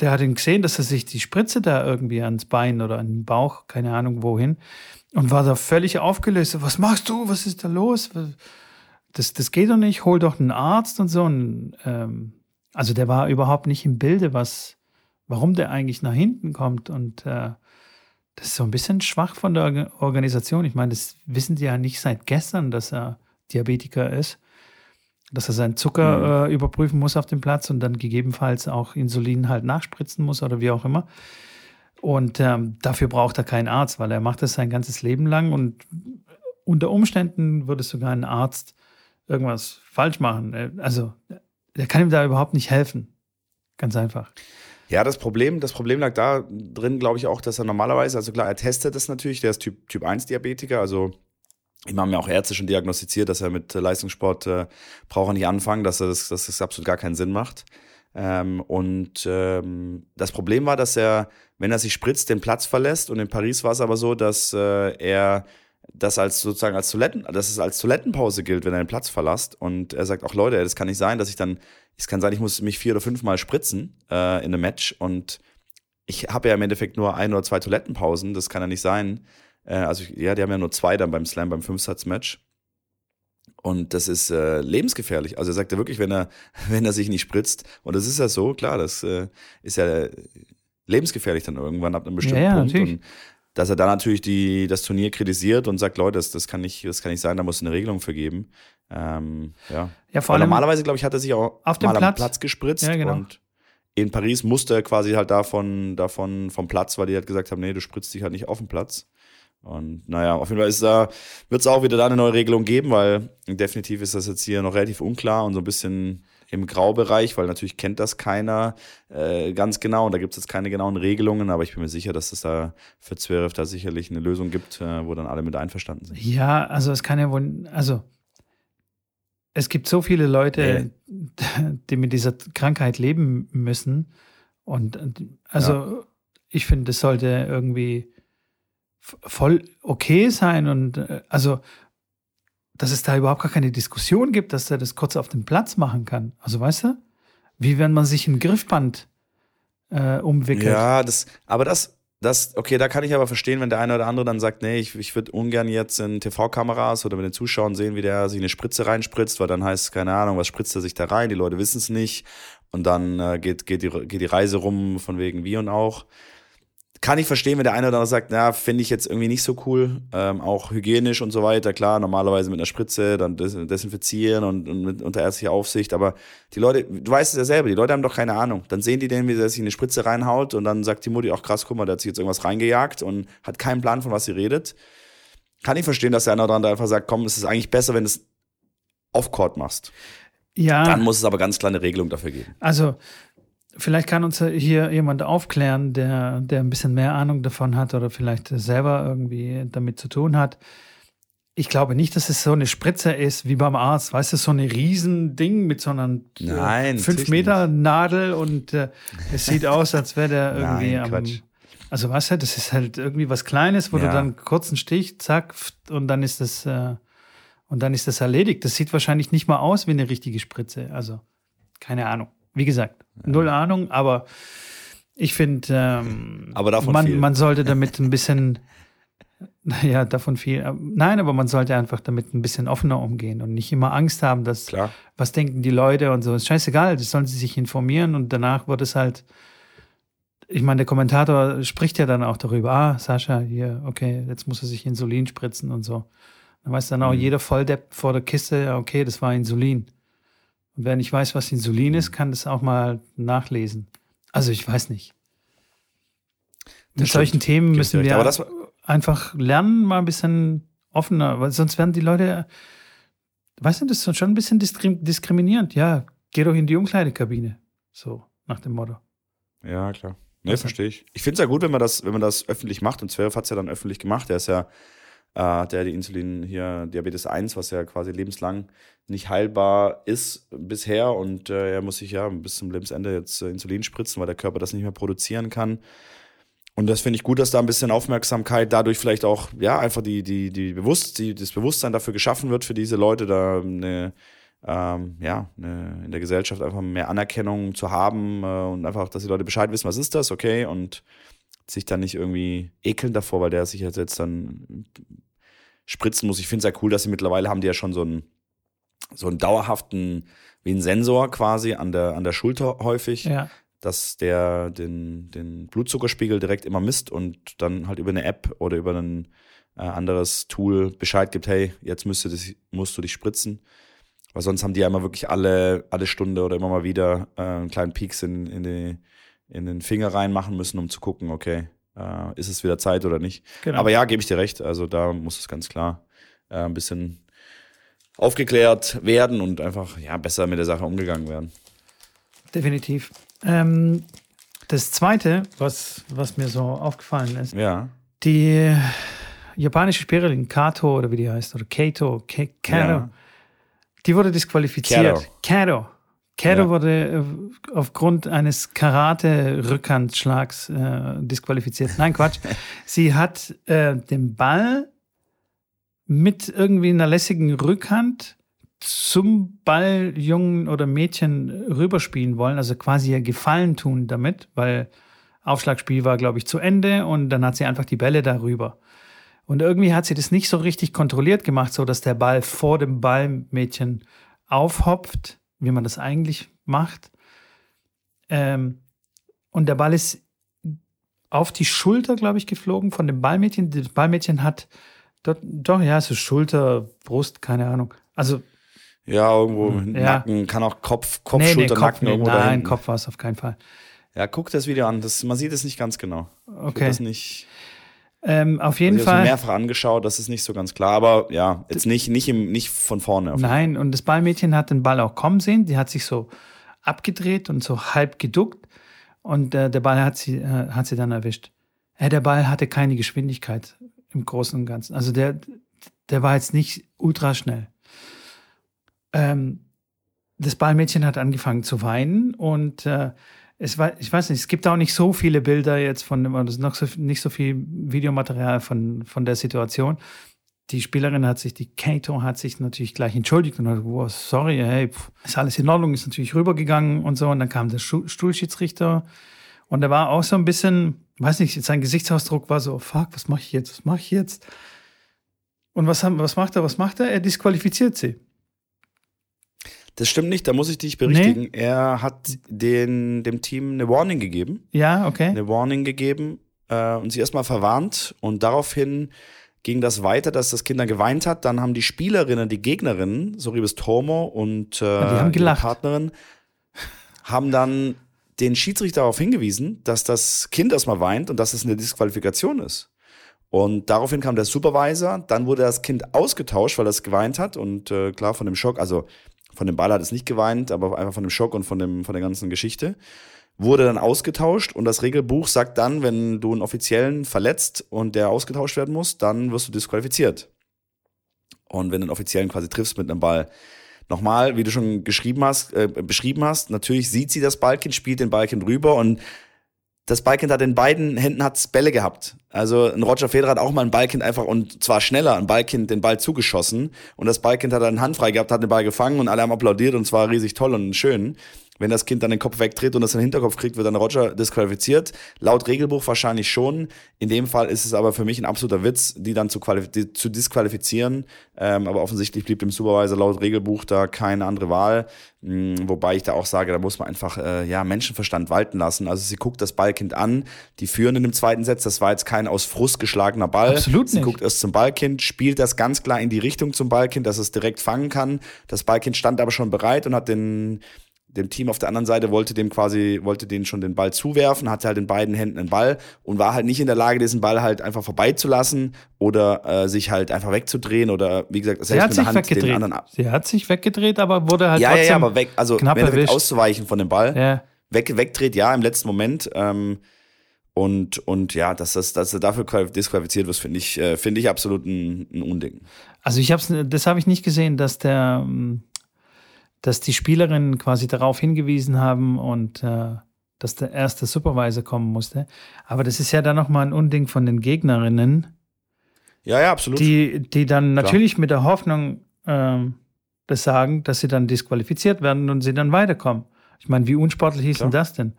der hat ihn gesehen, dass er sich die Spritze da irgendwie ans Bein oder an den Bauch, keine Ahnung wohin, und war da völlig aufgelöst. Was machst du? Was ist da los? Das, das geht doch nicht, hol doch einen Arzt und so. Und, ähm, also der war überhaupt nicht im Bilde, was, warum der eigentlich nach hinten kommt. Und äh, das ist so ein bisschen schwach von der Organisation. Ich meine, das wissen die ja nicht seit gestern, dass er Diabetiker ist. Dass er seinen Zucker mhm. äh, überprüfen muss auf dem Platz und dann gegebenenfalls auch Insulin halt nachspritzen muss oder wie auch immer. Und ähm, dafür braucht er keinen Arzt, weil er macht das sein ganzes Leben lang und unter Umständen würde sogar ein Arzt irgendwas falsch machen. Äh, also, der kann ihm da überhaupt nicht helfen. Ganz einfach. Ja, das Problem, das Problem lag da drin, glaube ich, auch, dass er normalerweise, also klar, er testet das natürlich, der ist Typ, typ 1 Diabetiker, also ich habe mir auch Ärzte schon diagnostiziert, dass er mit Leistungssport äh, braucht er nicht anfangen, dass er das, dass das absolut gar keinen Sinn macht. Ähm, und ähm, das Problem war, dass er, wenn er sich spritzt, den Platz verlässt. Und in Paris war es aber so, dass äh, er das als sozusagen als Toiletten, dass es als Toilettenpause gilt, wenn er den Platz verlässt. Und er sagt auch, Leute, das kann nicht sein, dass ich dann, es kann sein, ich muss mich vier oder fünf Mal spritzen äh, in einem Match und ich habe ja im Endeffekt nur ein oder zwei Toilettenpausen, das kann ja nicht sein. Äh, also ja, die haben ja nur zwei dann beim Slam, beim Fünfsatz-Match. Und das ist äh, lebensgefährlich. Also er sagt ja wirklich, wenn er, [LAUGHS] wenn er sich nicht spritzt, und das ist ja so, klar, das äh, ist ja lebensgefährlich dann irgendwann ab einem bestimmten ja, ja, Punkt. Natürlich. Und dass er dann natürlich die, das Turnier kritisiert und sagt, Leute, das, das, kann nicht, das kann nicht sein, da muss es eine Regelung für geben. Ähm, ja. ja vor allem normalerweise, glaube ich, hat er sich auch auf mal Platz. am Platz gespritzt ja, genau. und in Paris musste er quasi halt davon, davon vom Platz, weil die halt gesagt haben, nee, du spritzt dich halt nicht auf dem Platz. Und naja, auf jeden Fall ist da, wird es auch wieder da eine neue Regelung geben, weil definitiv ist das jetzt hier noch relativ unklar und so ein bisschen im Graubereich, weil natürlich kennt das keiner äh, ganz genau und da gibt es jetzt keine genauen Regelungen, aber ich bin mir sicher, dass es da für Zverev da sicherlich eine Lösung gibt, äh, wo dann alle mit einverstanden sind. Ja, also es kann ja wohl, also es gibt so viele Leute, ja. die mit dieser Krankheit leben müssen und also ja. ich finde, es sollte irgendwie voll okay sein und äh, also, dass es da überhaupt gar keine Diskussion gibt, dass er das kurz auf dem Platz machen kann. Also, weißt du? Wie wenn man sich ein Griffband äh, umwickelt. Ja, das, aber das, das, okay, da kann ich aber verstehen, wenn der eine oder andere dann sagt, nee, ich, ich würde ungern jetzt in TV-Kameras oder mit den Zuschauern sehen, wie der sich eine Spritze reinspritzt, weil dann heißt es, keine Ahnung, was spritzt er sich da rein, die Leute wissen es nicht und dann äh, geht, geht, die, geht die Reise rum von wegen wie und auch kann ich verstehen, wenn der eine oder andere sagt, na, finde ich jetzt irgendwie nicht so cool. Ähm, auch hygienisch und so weiter, klar, normalerweise mit einer Spritze, dann desinfizieren und, und mit unter ärztlicher Aufsicht. Aber die Leute, du weißt es ja selber, die Leute haben doch keine Ahnung. Dann sehen die den, wie der sich eine Spritze reinhaut und dann sagt die Mutti auch krass, guck mal, der hat sich jetzt irgendwas reingejagt und hat keinen Plan, von was sie redet. Kann ich verstehen, dass der eine oder andere einfach sagt, komm, es ist eigentlich besser, wenn du es off-court machst. Ja. Dann muss es aber ganz kleine Regelung dafür geben. Also, Vielleicht kann uns hier jemand aufklären, der, der ein bisschen mehr Ahnung davon hat oder vielleicht selber irgendwie damit zu tun hat. Ich glaube nicht, dass es so eine Spritze ist wie beim Arzt. Weißt du, so eine Riesending mit so einer 5 Meter Nadel und äh, es sieht [LAUGHS] aus, als wäre der irgendwie Nein, am. Also weißt du, das ist halt irgendwie was Kleines, wo ja. du dann kurz einen Stich, zack, und dann ist das äh, und dann ist das erledigt. Das sieht wahrscheinlich nicht mal aus wie eine richtige Spritze. Also keine Ahnung. Wie gesagt, null Ahnung, aber ich finde, ähm, man, man sollte damit ein bisschen, [LAUGHS] ja, davon viel. Äh, nein, aber man sollte einfach damit ein bisschen offener umgehen und nicht immer Angst haben, dass, Klar. was denken die Leute und so. Ist scheißegal, das sollen sie sich informieren und danach wird es halt, ich meine, der Kommentator spricht ja dann auch darüber, ah, Sascha, hier, okay, jetzt muss er sich Insulin spritzen und so. Dann weiß dann auch mhm. jeder Volldepp vor der Kiste, okay, das war Insulin. Und wer nicht weiß, was Insulin ist, kann das auch mal nachlesen. Also ich weiß nicht. Mit das solchen Themen müssen wir einfach lernen, mal ein bisschen offener, weil sonst werden die Leute, weißt du, das ist schon ein bisschen diskriminierend. Ja, geh doch in die Umkleidekabine. So, nach dem Motto. Ja, klar. Ne, verstehe ich. Ich finde es ja gut, wenn man das, wenn man das öffentlich macht. Und Zverev hat es ja dann öffentlich gemacht. Er ist ja äh, der die Insulin hier, Diabetes 1, was ja quasi lebenslang nicht heilbar ist bisher. Und äh, er muss sich ja bis zum Lebensende jetzt äh, Insulin spritzen, weil der Körper das nicht mehr produzieren kann. Und das finde ich gut, dass da ein bisschen Aufmerksamkeit dadurch vielleicht auch, ja, einfach die, die, die Bewusst, die, das Bewusstsein dafür geschaffen wird für diese Leute, da eine, ähm, ja, eine, in der Gesellschaft einfach mehr Anerkennung zu haben äh, und einfach, dass die Leute Bescheid wissen, was ist das, okay, und sich dann nicht irgendwie ekeln davor, weil der sich jetzt dann spritzen muss. Ich finde es ja cool, dass sie mittlerweile haben die ja schon so einen, so einen dauerhaften, wie ein Sensor quasi an der, an der Schulter häufig. Ja. Dass der den, den Blutzuckerspiegel direkt immer misst und dann halt über eine App oder über ein äh, anderes Tool Bescheid gibt, hey, jetzt müsst du das, musst du dich spritzen. Weil sonst haben die ja immer wirklich alle, alle Stunde oder immer mal wieder äh, einen kleinen Peaks in, in, die, in den Finger reinmachen müssen, um zu gucken, okay, äh, ist es wieder Zeit oder nicht. Genau. Aber ja, gebe ich dir recht. Also da muss es ganz klar äh, ein bisschen aufgeklärt werden und einfach ja, besser mit der Sache umgegangen werden. Definitiv. Ähm, das Zweite, was, was mir so aufgefallen ist, Ja. die japanische Spielerin Kato oder wie die heißt, oder Kato, Ka- Kato, Ja. die wurde disqualifiziert. Kato. Kato Ja. wurde äh, aufgrund eines Karate-Rückhandschlags äh, disqualifiziert. Nein, Quatsch. [LAUGHS] Sie hat äh, den Ball mit irgendwie einer lässigen Rückhand zum Ball Jungen oder Mädchen rüberspielen wollen, also quasi ihr Gefallen tun damit, weil Aufschlagspiel war, glaube ich, zu Ende und dann hat sie einfach die Bälle darüber. Und irgendwie hat sie das nicht so richtig kontrolliert gemacht, so dass der Ball vor dem Ballmädchen aufhopft, wie man das eigentlich macht. Ähm, und der Ball ist auf die Schulter, glaube ich, geflogen von dem Ballmädchen. Das Ballmädchen hat dort, doch, ja, so Schulter, Brust, keine Ahnung. Also, Ja, irgendwo ja. Nacken, kann auch Kopf, Kopf, nee, nee, Schulter, Kopf, Nacken nee, irgendwo nein. Kopf war es auf keinen Fall. Ja, guck das Video an. Das, man sieht es nicht ganz genau. Ich Okay. Das nicht, Ähm, auf jeden ich habe es mir Fall. mehrfach angeschaut, das ist nicht so ganz klar. Aber ja, jetzt nicht, nicht, im, nicht von vorne. Nein, und das Ballmädchen hat den Ball auch kommen sehen. Die hat sich so abgedreht und so halb geduckt. Und äh, der Ball hat sie, äh, hat sie dann erwischt. Äh, der Ball hatte keine Geschwindigkeit im Großen und Ganzen. Also der, der war jetzt nicht ultra schnell. Ähm, das Ballmädchen hat angefangen zu weinen und äh, es war, ich weiß nicht, es gibt auch nicht so viele Bilder jetzt von es ist noch so, nicht so viel Videomaterial von, von der Situation die Spielerin hat sich, die Kato hat sich natürlich gleich entschuldigt und hat, gesagt, wow, sorry, hey, pf, ist alles in Ordnung, ist natürlich rübergegangen und so. Und dann kam der Stuhlschiedsrichter und er war auch so ein bisschen, weiß nicht, sein Gesichtsausdruck war so, fuck, was mache ich jetzt, was mache ich jetzt? Und was, haben, was macht er, was macht er? Er disqualifiziert sie. Das stimmt nicht, da muss ich dich berichtigen. Er hat den, dem Team eine Warning gegeben. Ja, okay. Eine Warning gegeben äh, und sie erstmal verwarnt. Und daraufhin ging das weiter, dass das Kind dann geweint hat. Dann haben die Spielerinnen, die Gegnerinnen, Soribes Tomo und äh, die ihre. Partnerin, haben dann den Schiedsrichter darauf hingewiesen, dass das Kind erstmal weint und dass es eine Disqualifikation ist. Und daraufhin kam der Supervisor, dann wurde das Kind ausgetauscht, weil es geweint hat und äh, klar von dem Schock, also von dem Ball hat es nicht geweint, aber einfach von dem Schock und von, dem, von der ganzen Geschichte, wurde dann ausgetauscht und das Regelbuch sagt dann, wenn du einen Offiziellen verletzt und der ausgetauscht werden muss, dann wirst du disqualifiziert. Und wenn du einen Offiziellen quasi triffst mit einem Ball. Nochmal, wie du schon geschrieben hast, äh, beschrieben hast, natürlich sieht sie das Ballkind, spielt den Ballkind rüber und das Ballkind hat in beiden Händen hat's Bälle gehabt. Also ein Roger Federer hat auch mal ein Ballkind einfach und zwar schneller ein Ballkind den Ball zugeschossen und das Ballkind hat dann Hand frei gehabt, hat den Ball gefangen und alle haben applaudiert und zwar riesig toll und schön. Wenn das Kind dann den Kopf wegdreht und es in den Hinterkopf kriegt, wird dann Roger disqualifiziert. Laut Regelbuch wahrscheinlich schon. In dem Fall ist es aber für mich ein absoluter Witz, die dann zu, die, zu disqualifizieren. Ähm, aber offensichtlich blieb dem Supervisor laut Regelbuch da keine andere Wahl. Mm, Wobei ich da auch sage, da muss man einfach äh, ja, Menschenverstand walten lassen. Also sie guckt das Ballkind an, die führen in dem zweiten Satz. Das war jetzt kein aus Frust geschlagener Ball. Absolut sie nicht. guckt erst zum Ballkind, spielt das ganz klar in die Richtung zum Ballkind, dass es direkt fangen kann. Das Ballkind stand aber schon bereit und hat den dem Team auf der anderen Seite wollte dem quasi, wollte denen schon den Ball zuwerfen, hatte halt in beiden Händen einen Ball und war halt nicht in der Lage, diesen Ball halt einfach vorbeizulassen oder äh, sich halt einfach wegzudrehen oder wie gesagt, selbst mit sich der Hand den weggedreht. anderen ab. Sie hat sich weggedreht, aber wurde halt Ja, ja, trotzdem ja, aber weg, also knapp er erwischt. auszuweichen von dem Ball, Ja. weg, wegdreht, ja, im letzten Moment. Ähm, und, und ja, dass, das, dass er dafür qual- disqualifiziert wird, finde ich, äh, finde ich absolut ein, ein Unding. Also ich hab's, das habe ich nicht gesehen, dass der, ähm, dass die Spielerinnen quasi darauf hingewiesen haben und äh, dass der erste Supervisor kommen musste. Aber das ist ja dann nochmal ein Unding von den Gegnerinnen, Ja, ja, absolut. die, die dann natürlich mit der Hoffnung ähm, das sagen, dass sie dann disqualifiziert werden und sie dann weiterkommen. Ich meine, wie unsportlich ist denn Klar. das denn?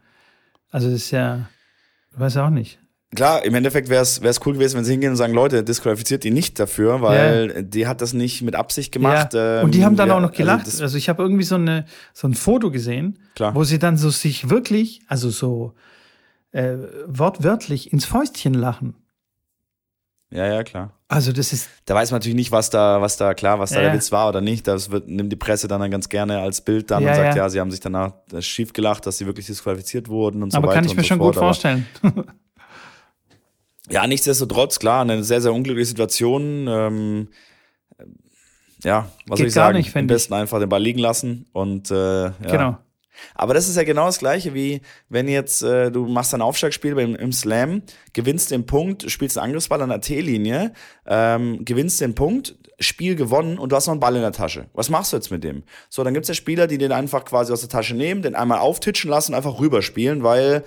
Also das ist ja, ich weiß auch nicht. Klar, im Endeffekt wäre es cool gewesen, wenn sie hingehen und sagen, Leute, disqualifiziert die nicht dafür, weil die hat das nicht mit Absicht gemacht. Ja. ähm, Und die haben dann ja, auch noch gelacht. Also Also, ich habe irgendwie so, eine, so ein Foto gesehen, Klar. wo sie dann so sich wirklich, also so äh, wortwörtlich ins Fäustchen lachen. ja, ja, klar. Also das ist, Da weiß man natürlich nicht, was da, was da klar, was da Ja. der Witz war oder nicht. Das wird, nimmt die Presse dann, dann ganz gerne als Bild dann Ja, und sagt, ja. ja. sie haben sich danach äh, schief gelacht, dass sie wirklich disqualifiziert wurden und so aber weiter. kann ich mir so schon fort. gut vorstellen. Aber, [LAUGHS] ja, nichtsdestotrotz, klar, eine sehr, sehr unglückliche Situation. Ähm, ja, was Geht soll ich sagen? nicht, Am finde ich. besten einfach den Ball liegen lassen und äh, ja. Genau. Aber das ist ja genau das Gleiche, wie wenn jetzt äh, du machst ein Aufschlagspiel beim, im Slam, gewinnst den Punkt, spielst einen Angriffsball an der T-Linie, ähm, gewinnst den Punkt, Spiel gewonnen und du hast noch einen Ball in der Tasche. Was machst du jetzt mit dem? So, dann gibt's ja Spieler, die den einfach quasi aus der Tasche nehmen, den einmal auftitschen lassen und einfach rüberspielen, weil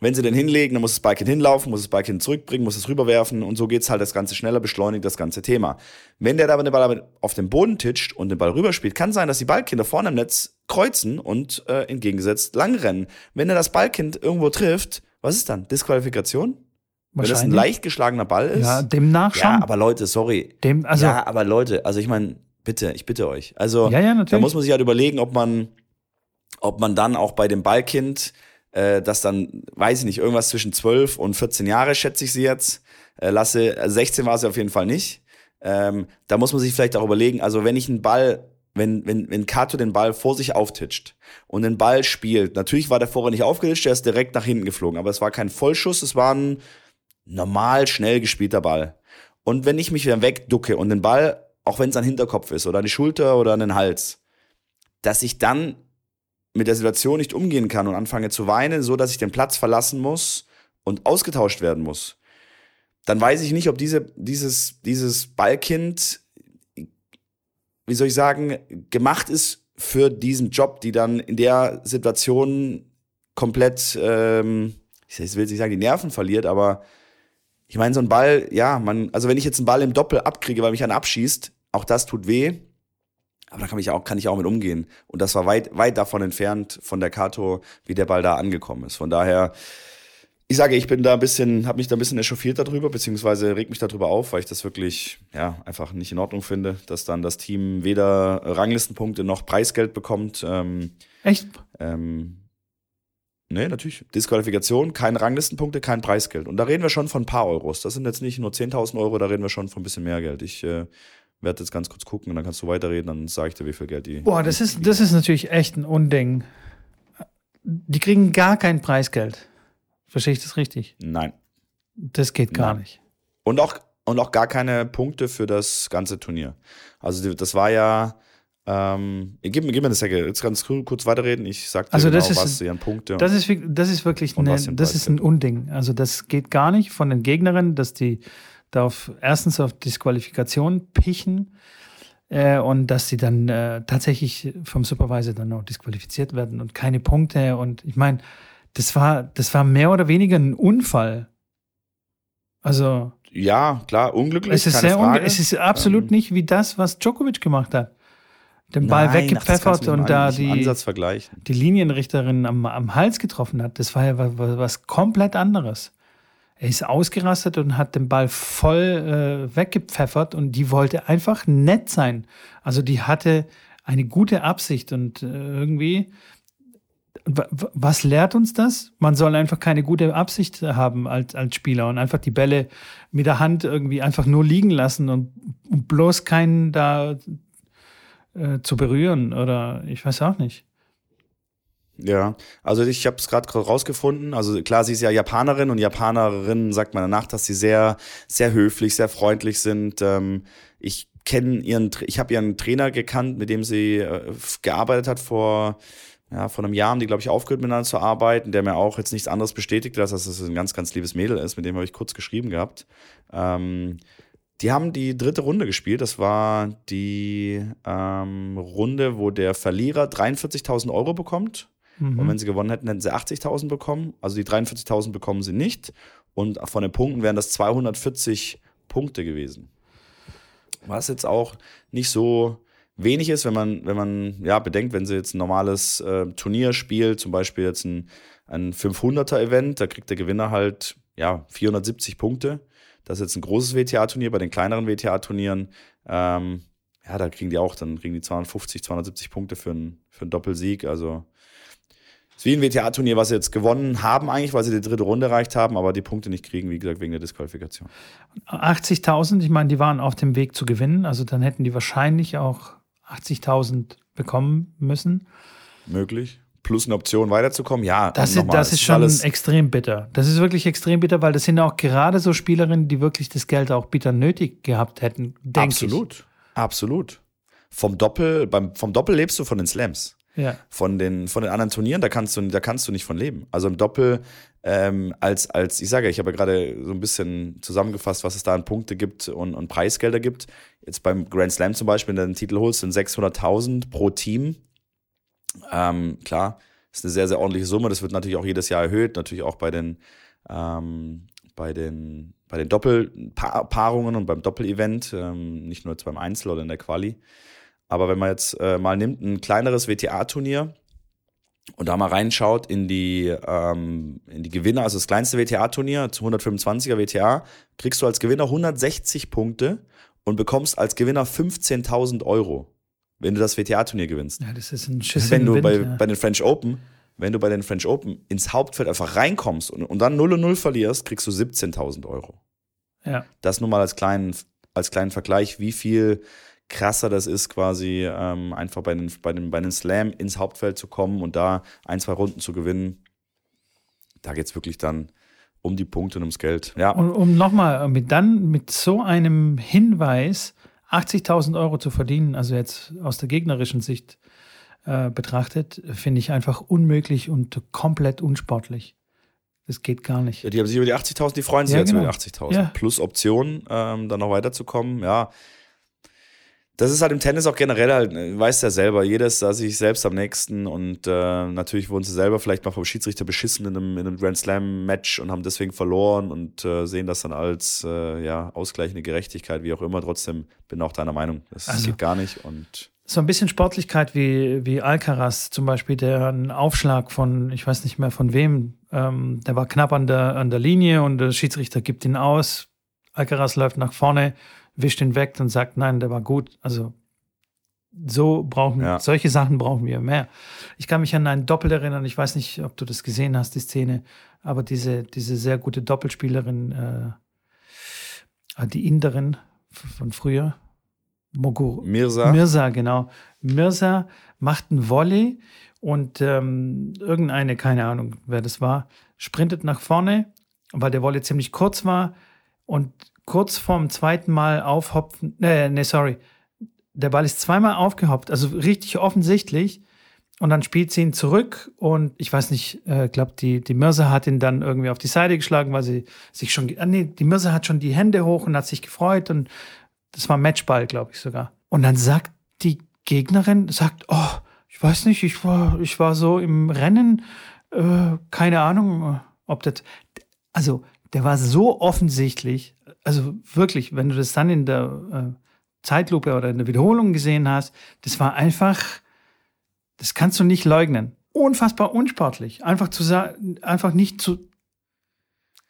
wenn sie den hinlegen, dann muss das Ballkind hinlaufen, muss das Ballkind zurückbringen, muss es rüberwerfen und so geht's halt das Ganze schneller, beschleunigt das ganze Thema. Wenn der aber den Ball auf den Boden titscht und den Ball rüberspielt, kann sein, dass die Ballkinder vorne im Netz kreuzen und äh, entgegengesetzt langrennen. Wenn er das Ballkind irgendwo trifft, was ist dann? Disqualifikation? Wenn das ein leicht geschlagener Ball ist? Ja, demnach schon. Ja, aber Leute, sorry. Dem, also, ja, aber Leute, also ich meine, bitte, ich bitte euch. Also Ja, ja, da natürlich. muss man sich halt überlegen, ob man, ob man dann auch bei dem Ballkind, äh, das dann, weiß ich nicht, irgendwas zwischen 12 und 14 Jahre, schätze ich sie jetzt, äh, lasse, also 16 war sie auf jeden Fall nicht. Ähm, da muss man sich vielleicht auch überlegen, also wenn ich einen Ball, wenn, wenn, wenn Kato den Ball vor sich auftitscht und den Ball spielt, natürlich war der vorher nicht aufgetitscht, der ist direkt nach hinten geflogen, aber es war kein Vollschuss, es war ein normal schnell gespielter Ball. Und wenn ich mich wieder wegducke und den Ball, auch wenn es ein Hinterkopf ist oder an die Schulter oder an den Hals, dass ich dann mit der Situation nicht umgehen kann und anfange zu weinen, so dass ich den Platz verlassen muss und ausgetauscht werden muss, dann weiß ich nicht, ob diese, dieses, dieses Ballkind, wie soll ich sagen, gemacht ist für diesen Job, die dann in der Situation komplett, ähm, ich will nicht sagen, die Nerven verliert, aber ich meine, so ein Ball, ja, man, also wenn ich jetzt einen Ball im Doppel abkriege, weil mich einer abschießt, auch das tut weh. Aber da kann ich auch, kann ich auch mit umgehen. Und das war weit, weit davon entfernt von der Kato, wie der Ball da angekommen ist. Von daher, ich sage, ich bin da ein bisschen, habe mich da ein bisschen echauffiert darüber, beziehungsweise regt mich darüber auf, weil ich das wirklich, ja, einfach nicht in Ordnung finde, dass dann das Team weder Ranglistenpunkte noch Preisgeld bekommt. Ähm, echt? ähm, nee, natürlich. Disqualifikation, keine Ranglistenpunkte, kein Preisgeld. Und da reden wir schon von ein paar Euros. Das sind jetzt nicht nur 10.000 Euro, da reden wir schon von ein bisschen mehr Geld. Ich äh, werde jetzt ganz kurz gucken und dann kannst du weiterreden, dann sage ich dir, wie viel Geld die. Boah, das ist, das ist natürlich echt ein Unding. Die kriegen gar kein Preisgeld. Verstehe ich das richtig? Nein. Das geht gar Nein. nicht. Und auch, und auch gar keine Punkte für das ganze Turnier. Also das war ja. Ähm, gib, mir- gib mir eine Secke, jetzt ganz kur- kurz weiterreden. Ich sag dir Also genau, ist- was sie an Punkte. Das ist, das ist wirklich eine, das ist ein. Unding. Also das geht gar nicht von den Gegnerinnen, dass die da auf, erstens auf Disqualifikation pichen äh, und dass sie dann äh, tatsächlich vom Supervisor dann auch disqualifiziert werden und keine Punkte. Und ich meine, das war, das war mehr oder weniger ein Unfall. Also ja, klar, unglücklich. es ist sehr unge es ist absolut Ähm, nicht wie das, was Djokovic gemacht hat. Den Ball Nein, ach, weggepfeffert nicht und da die, die Linienrichterin am, am Hals getroffen hat, das war ja was, was komplett anderes. Er ist ausgerastet und hat den Ball voll äh, weggepfeffert und die wollte einfach nett sein. Also die hatte eine gute Absicht und äh, irgendwie, wa- wa- was lehrt uns das? Man soll einfach keine gute Absicht haben als, als Spieler und einfach die Bälle mit der Hand irgendwie einfach nur liegen lassen und, und bloß keinen da äh, zu berühren oder ich weiß auch nicht. Ja, also ich habe es gerade rausgefunden. Also klar, sie ist ja Japanerin und Japanerinnen sagt man danach, dass sie sehr, sehr höflich, sehr freundlich sind. Ähm, ich kenne ihren, ich habe ihren Trainer gekannt, mit dem sie äh, gearbeitet hat vor, ja, vor einem Jahr haben die, glaube ich, aufgehört miteinander zu arbeiten, der mir auch jetzt nichts anderes bestätigt, als dass es ein ganz, ganz liebes Mädel ist, mit dem habe ich kurz geschrieben gehabt. Ähm, die haben die dritte Runde gespielt. Das war die ähm, Runde, wo der Verlierer 43.000 Euro bekommt. Mhm. Und wenn sie gewonnen hätten, hätten sie 80.000 bekommen. Also die 43.000 bekommen sie nicht. Und von den Punkten wären das 240 Punkte gewesen. Was jetzt auch nicht so wenig ist, wenn man, wenn man ja bedenkt, wenn sie jetzt ein normales äh, Turnier spielt, zum Beispiel jetzt ein, ein 500er-Event, da kriegt der Gewinner halt ja 470 Punkte. Das ist jetzt ein großes WTA-Turnier. Bei den kleineren WTA-Turnieren, ähm, ja, da kriegen die auch, dann kriegen die 250, 270 Punkte für einen, für einen Doppelsieg. Also ein WTA-Turnier, was sie jetzt gewonnen haben, eigentlich, weil sie die dritte Runde erreicht haben, aber die Punkte nicht kriegen, wie gesagt, wegen der Disqualifikation. 80.000, ich meine, die waren auf dem Weg zu gewinnen, also dann hätten die wahrscheinlich auch 80.000 bekommen müssen. Möglich. Plus eine Option weiterzukommen, ja. Das, ist, das ist schon extrem bitter. Das ist wirklich extrem bitter, weil das sind auch gerade so Spielerinnen, die wirklich das Geld auch bitter nötig gehabt hätten, denke ich. Absolut. Absolut. Vom Doppel, beim, vom Doppel lebst du von den Slams. Ja. Von den, von den anderen Turnieren, da kannst du, da kannst du nicht von leben. Also im Doppel, ähm, als, als, ich sage, ich habe ja gerade so ein bisschen zusammengefasst, was es da an Punkte gibt und, und Preisgelder gibt. Jetzt beim Grand Slam zum Beispiel, wenn du den Titel holst, sind 600.000 pro Team. Ähm, klar, ist eine sehr, sehr ordentliche Summe. Das wird natürlich auch jedes Jahr erhöht, natürlich auch bei den, ähm, bei den, bei den Doppelpaarungen und beim Doppelevent, ähm, nicht nur jetzt beim Einzel oder in der Quali. Aber wenn man jetzt äh, mal nimmt, ein kleineres WTA-Turnier und da mal reinschaut in die, ähm, in die Gewinner, also das kleinste WTA-Turnier zu 125er WTA, kriegst du als Gewinner 160 Punkte und bekommst als Gewinner 15.000 Euro, wenn du das WTA-Turnier gewinnst. Ja, das ist ein Schiss Wenn du Wind, bei, ja. bei den French Open, wenn du bei den French Open ins Hauptfeld einfach reinkommst und, und dann 0 und 0 verlierst, kriegst du 17.000 Euro. ja. Das nur mal als kleinen, als kleinen Vergleich, wie viel krasser das ist, quasi ähm, einfach bei den, bei, den, bei den Slam ins Hauptfeld zu kommen und da ein, zwei Runden zu gewinnen. Da geht es wirklich dann um die Punkte und ums Geld. Ja, Und um nochmal, mit dann mit so einem Hinweis 80.000 Euro zu verdienen, also jetzt aus der gegnerischen Sicht äh, betrachtet, finde ich einfach unmöglich und komplett unsportlich. Das geht gar nicht. Ja, die haben sich über die 80.000, die freuen sich Ja, jetzt genau. über die 80.000. Ja. Plus Option, ähm, dann noch weiterzukommen. Ja, das ist halt im Tennis auch generell halt, äh, weißt ja selber, jeder ist da sich selbst am nächsten und äh, natürlich wurden sie selber vielleicht mal vom Schiedsrichter beschissen in einem, in einem Grand Slam Match und haben deswegen verloren und äh, sehen das dann als äh, ja, ausgleichende Gerechtigkeit, wie auch immer. Trotzdem bin auch deiner Meinung, das Also- geht gar nicht und So ein bisschen Sportlichkeit wie, wie Alcaraz zum Beispiel, der einen Aufschlag von, ich weiß nicht mehr von wem, ähm, der war knapp an der, an der Linie und der Schiedsrichter gibt ihn aus. Alcaraz läuft nach vorne, wischt ihn weg und sagt, nein, der war gut. Also so brauchen, Ja. solche Sachen brauchen wir mehr. Ich kann mich an ein Doppel erinnern, ich weiß nicht, ob du das gesehen hast, die Szene, aber diese, diese sehr gute Doppelspielerin, äh, die Inderin von früher, Mogur, Mirza, Mirza, genau. Mirza macht einen Volley und ähm, irgendeine, keine Ahnung, wer das war, sprintet nach vorne, weil der Volley ziemlich kurz war und kurz vorm zweiten Mal aufhopfen, äh, nee, sorry, der Ball ist zweimal aufgehoppt, also richtig offensichtlich. Und dann spielt sie ihn zurück und ich weiß nicht, ich äh, glaube, die, die Mirza hat ihn dann irgendwie auf die Seite geschlagen, weil sie sich schon, ah, nee, die Mirza hat schon die Hände hoch und hat sich gefreut und das war Matchball, glaube ich sogar. Und dann sagt die Gegnerin, sagt, oh, ich weiß nicht, ich war, ich war so im Rennen, äh, keine Ahnung, ob das, also der war so offensichtlich, also wirklich, wenn du das dann in der äh, Zeitlupe oder in der Wiederholung gesehen hast, das war einfach, das kannst du nicht leugnen. Unfassbar unsportlich. Einfach zu sagen, einfach nicht zu,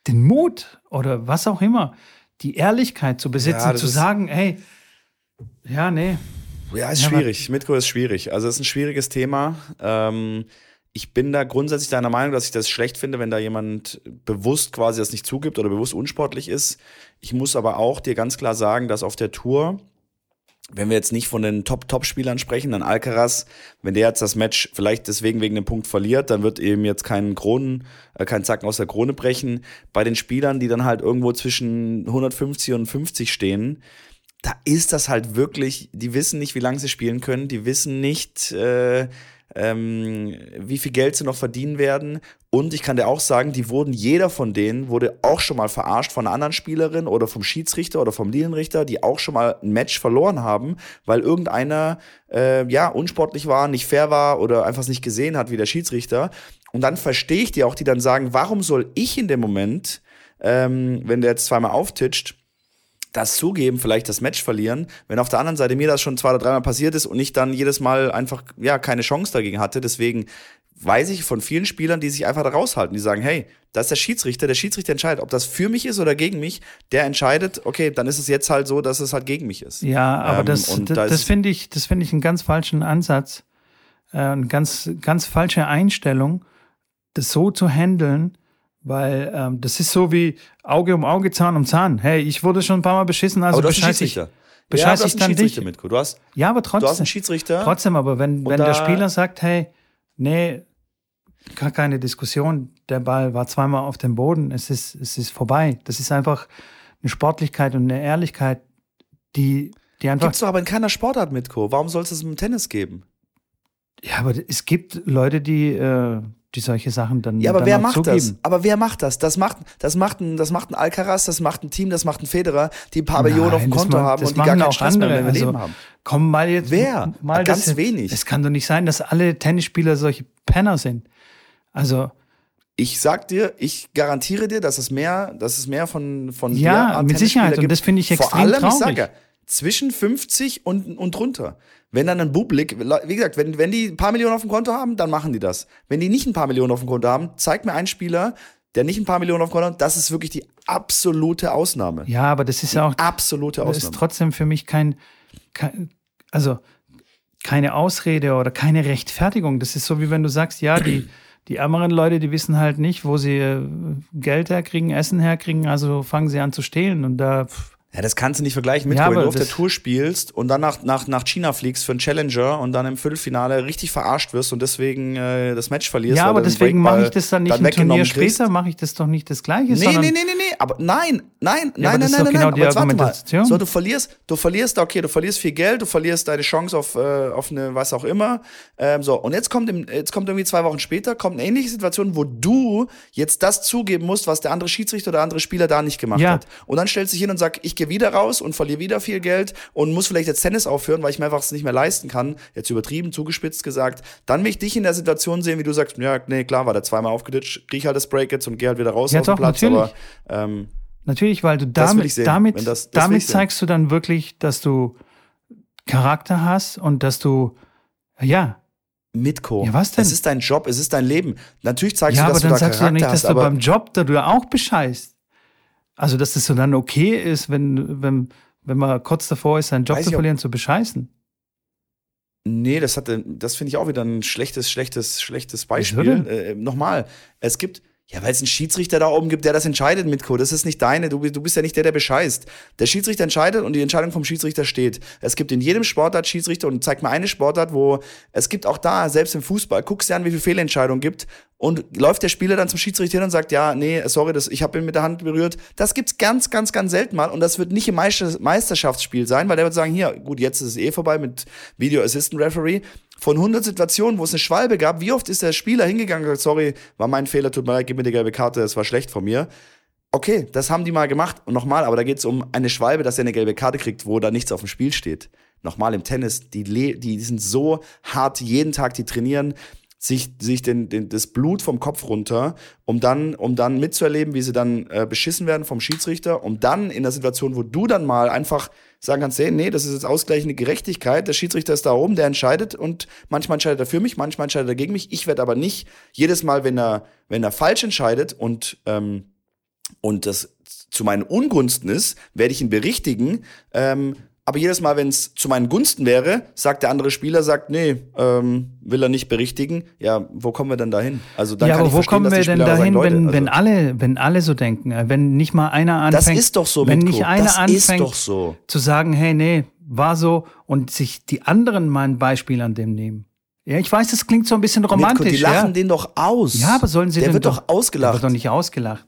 den Mut oder was auch immer, die Ehrlichkeit zu besitzen, Ja, zu sagen, hey, ja, nee, Ja, ist Ja, schwierig. Mitko ist schwierig. Also es ist ein schwieriges Thema. Ähm, ich bin da grundsätzlich deiner Meinung, dass ich das schlecht finde, wenn da jemand bewusst quasi das nicht zugibt oder bewusst unsportlich ist. Ich muss aber auch dir ganz klar sagen, dass auf der Tour, wenn wir jetzt nicht von den Top-Top-Spielern sprechen, dann Alcaraz, wenn der jetzt das Match vielleicht deswegen wegen dem Punkt verliert, dann wird eben jetzt kein Kronen, äh, kein Zacken aus der Krone brechen. Bei den Spielern, die dann halt irgendwo zwischen 150 und 50 stehen, da ist das halt wirklich, die wissen nicht, wie lange sie spielen können, die wissen nicht, äh, ähm, wie viel Geld sie noch verdienen werden. Und ich kann dir auch sagen, die wurden, jeder von denen wurde auch schon mal verarscht von einer anderen Spielerin oder vom Schiedsrichter oder vom Linienrichter, die auch schon mal ein Match verloren haben, weil irgendeiner äh, ja unsportlich war, nicht fair war oder einfach nicht gesehen hat wie der Schiedsrichter. Und dann verstehe ich die auch, die dann sagen, warum soll ich in dem Moment, ähm, wenn der jetzt zweimal auftitscht, das zugeben, vielleicht das Match verlieren, wenn auf der anderen Seite mir das schon zwei oder dreimal passiert ist und ich dann jedes Mal einfach ja keine Chance dagegen hatte. Deswegen weiß ich von vielen Spielern, die sich einfach da raushalten, die sagen, hey, das ist der Schiedsrichter, der Schiedsrichter entscheidet, ob das für mich ist oder gegen mich, der entscheidet, okay, dann ist es jetzt halt so, dass es halt gegen mich ist. Ja, aber Ähm, das, das, das finde ich, das finde ich einen ganz falschen Ansatz, äh, eine ganz, ganz falsche Einstellung, das so zu handeln, weil ähm, das ist so wie Auge um Auge, Zahn um Zahn. Hey, ich wurde schon ein paar Mal beschissen, also bescheiß ich, bescheiß ja, ich dann dich. Mitko. Du hast, Ja, aber du hast einen trotzdem, Schiedsrichter. trotzdem, aber wenn, wenn der Spieler sagt, hey, nee, gar keine Diskussion, der Ball war zweimal auf dem Boden, es ist, es ist vorbei. Das ist einfach eine Sportlichkeit und eine Ehrlichkeit, die die einfach. Gibt's doch aber in keiner Sportart mit, Co. Warum soll es das im Tennis geben? Ja, aber es gibt Leute, die, äh, die solche Sachen dann. Ja, aber dann wer macht zugeben. das? Aber wer macht das? Das macht, das macht ein, das macht ein Alcaraz, das macht ein Team, das macht ein Federer, die ein paar Millionen auf dem Konto ma- haben und die gar keinen auch Stress mehr andere. im Also, Leben haben. Komm mal jetzt. Wer? Mal Ganz das, wenig. Es kann doch nicht sein, dass alle Tennisspieler solche Penner sind. Also, Ich sag dir, ich garantiere dir, dass es mehr, dass es mehr von, von Ja, mit Sicherheit. Und gibt. das finde ich Vor extrem allem, ich traurig. sage ja, zwischen 50 und, und drunter. Wenn dann ein Bublik, wie gesagt, wenn, wenn die ein paar Millionen auf dem Konto haben, dann machen die das. Wenn die nicht ein paar Millionen auf dem Konto haben, zeig mir einen Spieler, der nicht ein paar Millionen auf dem Konto hat, das ist wirklich die absolute Ausnahme. ja, aber das ist ja auch. Absolute Das ist Ausnahme. trotzdem für mich kein, kein. Also, keine Ausrede oder keine Rechtfertigung. Das ist so, wie wenn du sagst, ja, die. Die ärmeren Leute, die wissen halt nicht, wo sie äh, Geld herkriegen, Essen herkriegen, also fangen sie an zu stehlen. Und da, pff, Ja, das kannst du nicht vergleichen mit, Ja, wenn du auf der Tour spielst und dann nach, nach, nach China fliegst für einen Challenger und dann im Viertelfinale richtig verarscht wirst und deswegen äh, das Match verlierst. ja, aber deswegen mache ich das dann nicht dann ein Turnier später, mache ich das doch nicht das Gleiche, Nee, nee, nee, nee, nee, aber nein, nein, Ja, nein, nein, nein, nein, genau aber die jetzt warte mal. Argumentation. So, du verlierst, du verlierst, okay, du verlierst viel Geld, du verlierst deine Chance auf, äh, auf eine, was auch immer. Ähm, so, und jetzt kommt, im, jetzt kommt irgendwie zwei Wochen später, kommt eine ähnliche Situation, wo du jetzt das zugeben musst, was der andere Schiedsrichter oder andere Spieler da nicht gemacht Ja. hat. Und dann stellst du dich hin und sagst, ich gehe wieder raus und verliere wieder viel Geld und muss vielleicht jetzt Tennis aufhören, weil ich mir einfach es nicht mehr leisten kann. Jetzt übertrieben, zugespitzt gesagt. Dann will ich dich in der Situation sehen, wie du sagst, ja, nee, klar, war der zweimal aufgeditscht, krieg halt das Break jetzt und geh halt wieder raus Ja, auf den doch, Platz. natürlich. Aber ähm, Natürlich, weil du damit, sehen. damit, das- das damit zeigst du dann wirklich, dass du Charakter hast und dass du, ja, Mitko. Ja, was denn? Es ist dein Job, es ist dein Leben. Natürlich zeigst ja, du, aber dass dann du da sagst du doch Charakter nicht, hast, dass du aber beim Job da du ja auch bescheißt. Also, dass das so dann okay ist, wenn, wenn, wenn man kurz davor ist, seinen Job Weiß zu verlieren, zu bescheißen. nee, das hatte, das finde ich auch wieder ein schlechtes, schlechtes, schlechtes Beispiel. Äh, nochmal, es gibt, ja, weil es einen Schiedsrichter da oben gibt, der das entscheidet, Mitko. Das ist nicht deine, du, bist- du bist ja nicht der, der bescheißt. Der Schiedsrichter entscheidet und die Entscheidung vom Schiedsrichter steht. Es gibt in jedem Sportart Schiedsrichter und zeig mir eine Sportart, wo es gibt auch da, selbst im Fußball, guckst dir an, wie viele Fehlentscheidungen gibt und läuft der Spieler dann zum Schiedsrichter hin und sagt, ja, nee, sorry, das, ich habe ihn mit der Hand berührt. Das gibt's ganz, ganz, ganz selten mal und das wird nicht im Meister Meisterschaftsspiel sein, weil der wird sagen, hier, gut, jetzt ist es eh vorbei mit Video Assistant Referee. Von 100 Situationen, wo es eine Schwalbe gab, wie oft ist der Spieler hingegangen und gesagt, sorry, war mein Fehler, tut mir leid, gib mir die gelbe Karte, es war schlecht von mir. Okay, das haben die mal gemacht. Und nochmal, aber da geht es um eine Schwalbe, dass er eine gelbe Karte kriegt, wo da nichts auf dem Spiel steht. Nochmal im Tennis, die, die sind so hart jeden Tag, die trainieren sich, sich den, den, das Blut vom Kopf runter, um dann, um dann mitzuerleben, wie sie dann äh, beschissen werden vom Schiedsrichter, um dann in der Situation, wo du dann mal einfach sagen kannst, hey, nee, das ist jetzt ausgleichende Gerechtigkeit, der Schiedsrichter ist da oben, der entscheidet und manchmal entscheidet er für mich, manchmal entscheidet er gegen mich. Ich werde aber nicht jedes Mal, wenn er, wenn er falsch entscheidet und, ähm, und das zu meinen Ungunsten ist, werde ich ihn berichtigen. Ähm, aber jedes Mal, wenn es zu meinen Gunsten wäre, sagt der andere Spieler, sagt, nee, ähm, will er nicht berichtigen. Ja, wo kommen wir denn dahin? Also dann ja, kann aber ich wo kommen wir denn dahin, sagen, Leute, wenn, also, wenn alle, wenn alle so denken? Äh, Wenn nicht mal einer anfängt, Das ist doch so, wenn Mitko. nicht einer Das ist anfängt doch so. zu sagen, hey, nee, war so und sich die anderen mal ein Beispiel an dem nehmen. Ja, ich weiß, das klingt so ein bisschen Mitko, romantisch. die lachen ja. den doch aus. ja, aber sollen sie Der denn wird doch Der ausgelacht. wird doch nicht ausgelacht.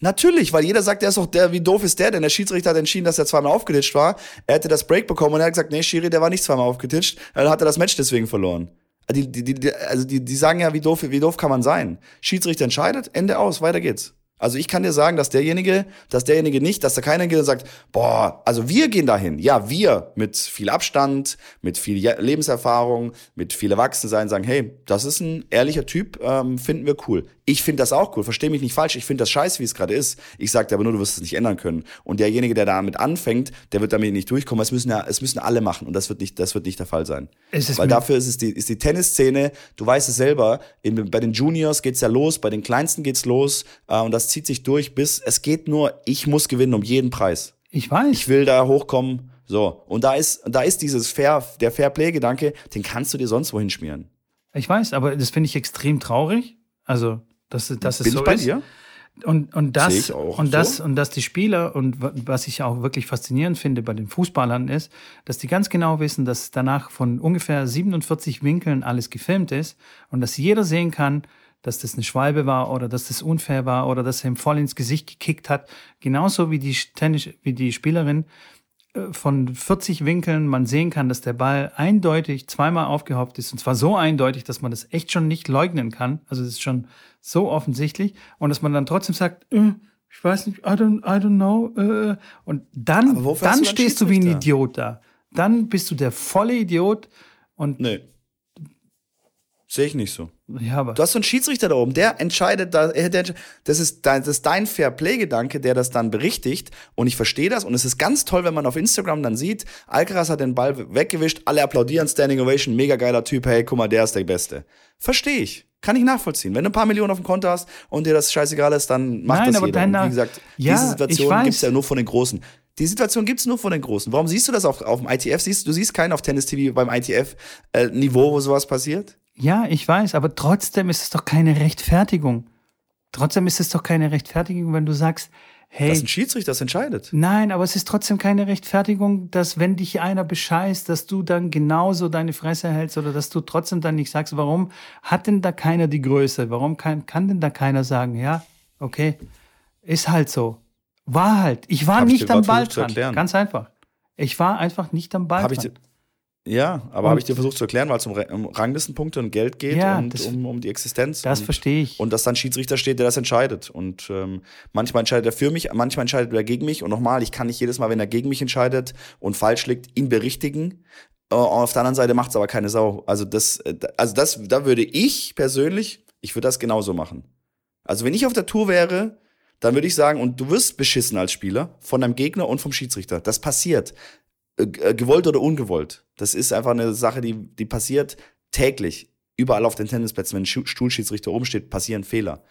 Natürlich, weil jeder sagt, der ist doch der, wie doof ist der denn? Der Schiedsrichter hat entschieden, dass er zweimal aufgeditscht war. Er hätte das Break bekommen und er hat gesagt, nee, Schiri, der war nicht zweimal aufgeditscht. Dann hat er das Match deswegen verloren. Die, die, die, die- also die, die sagen ja, wie doof, wie doof kann man sein? Schiedsrichter entscheidet, Ende aus, weiter geht's. Also ich kann dir sagen, dass derjenige, dass derjenige nicht, dass da keiner geht und sagt, boah, also wir gehen dahin. Ja, wir mit viel Abstand, mit viel Lebenserfahrung, mit viel Erwachsensein sagen, hey, das ist ein ehrlicher Typ, ähm, finden wir cool. Ich finde das auch cool, verstehe mich nicht falsch, ich finde das scheiße, wie es gerade ist. Ich sage dir aber nur, du wirst es nicht ändern können. Und derjenige, der damit anfängt, der wird damit nicht durchkommen. Es müssen ja, es müssen alle machen und das wird nicht, das wird nicht der Fall sein. Weil dafür ist es die, ist die Tennisszene, du weißt es selber, in, bei den Juniors geht's ja los, bei den Kleinsten geht's los äh, und das zieht sich durch bis, es geht nur, ich muss gewinnen um jeden Preis. Ich weiß. Ich will da hochkommen. So. Und da ist, da ist dieses Fair, der Fair-Play-Gedanke, den kannst du dir sonst wohin schmieren. Ich weiß, aber das finde ich extrem traurig. Also, dass, dass es Bin so ich bei ist. dir? Und, und das, und das, so. und dass die Spieler und wa- was ich auch wirklich faszinierend finde bei den Fußballern ist, dass die ganz genau wissen, dass danach von ungefähr 47 Winkeln alles gefilmt ist und dass jeder sehen kann, dass das eine Schwalbe war oder dass das unfair war oder dass er ihm voll ins Gesicht gekickt hat. Genauso wie die Tennis, wie die Spielerin von 40 Winkeln man sehen kann, dass der Ball eindeutig zweimal aufgehoppt ist. Und zwar so eindeutig, dass man das echt schon nicht leugnen kann. Also es ist schon so offensichtlich. Und dass man dann trotzdem sagt, äh, ich weiß nicht, I don't, I don't know. Äh. Und dann, dann du stehst du wie ein? Idiot da. Dann bist du der volle Idiot. Und Nee. Sehe ich nicht so. ja, aber Du hast so einen Schiedsrichter da oben, der entscheidet, äh, das, ist dein, das ist dein Fair-Play-Gedanke, der das dann berichtigt. Und ich verstehe das. Und es ist ganz toll, wenn man auf Instagram dann sieht, Alcaraz hat den Ball weggewischt, alle applaudieren, Standing Ovation, mega geiler Typ, hey, guck mal, der ist der Beste. Verstehe ich. Kann ich nachvollziehen. Wenn du ein paar Millionen auf dem Konto hast und dir das scheißegal ist, dann macht Nein, das aber jeder. deiner- und wie gesagt, Ja, diese Situation weiß. gibt's ja nur von den Großen. Die Situation gibt's nur von den Großen. Warum siehst du das auf, auf dem ITF? Siehst, du siehst keinen auf Tennis-TV beim ITF-Niveau, wo sowas passiert? Ja, ich weiß, aber trotzdem ist es doch keine Rechtfertigung. Trotzdem ist es doch keine Rechtfertigung, wenn du sagst, hey, Das ist ein Schiedsrichter, das entscheidet. nein, aber es ist trotzdem keine Rechtfertigung, dass wenn dich einer bescheißt, dass du dann genauso deine Fresse hältst oder dass du trotzdem dann nicht sagst, warum hat denn da keiner die Größe? Warum kann, kann denn da keiner sagen, ja, okay, ist halt so. War halt. Ich war Hab ich nicht dir am Ball dran. Ganz einfach. Ich war einfach nicht am Ball Hab ich dran. Ja, aber habe ich dir versucht zu erklären, weil es um, um Ranglistenpunkte und Geld geht Ja, und das- um, um die Existenz. Das und, verstehe ich. Und dass dann Schiedsrichter steht, der das entscheidet. Und ähm, manchmal entscheidet er für mich, manchmal entscheidet er gegen mich. Und nochmal, ich kann nicht jedes Mal, wenn er gegen mich entscheidet und falsch liegt, ihn berichtigen. Äh, auf der anderen Seite macht es aber keine Sau. Also das, äh, also das, da würde ich persönlich, ich würde das genauso machen. Also wenn ich auf der Tour wäre, dann würde ich sagen, und du wirst beschissen als Spieler von deinem Gegner und vom Schiedsrichter. Das passiert. Äh, äh, gewollt oder ungewollt. Das ist einfach eine Sache, die, die passiert täglich. Überall auf den Tennisplätzen, wenn ein Stuhlschiedsrichter oben steht, passieren Fehler.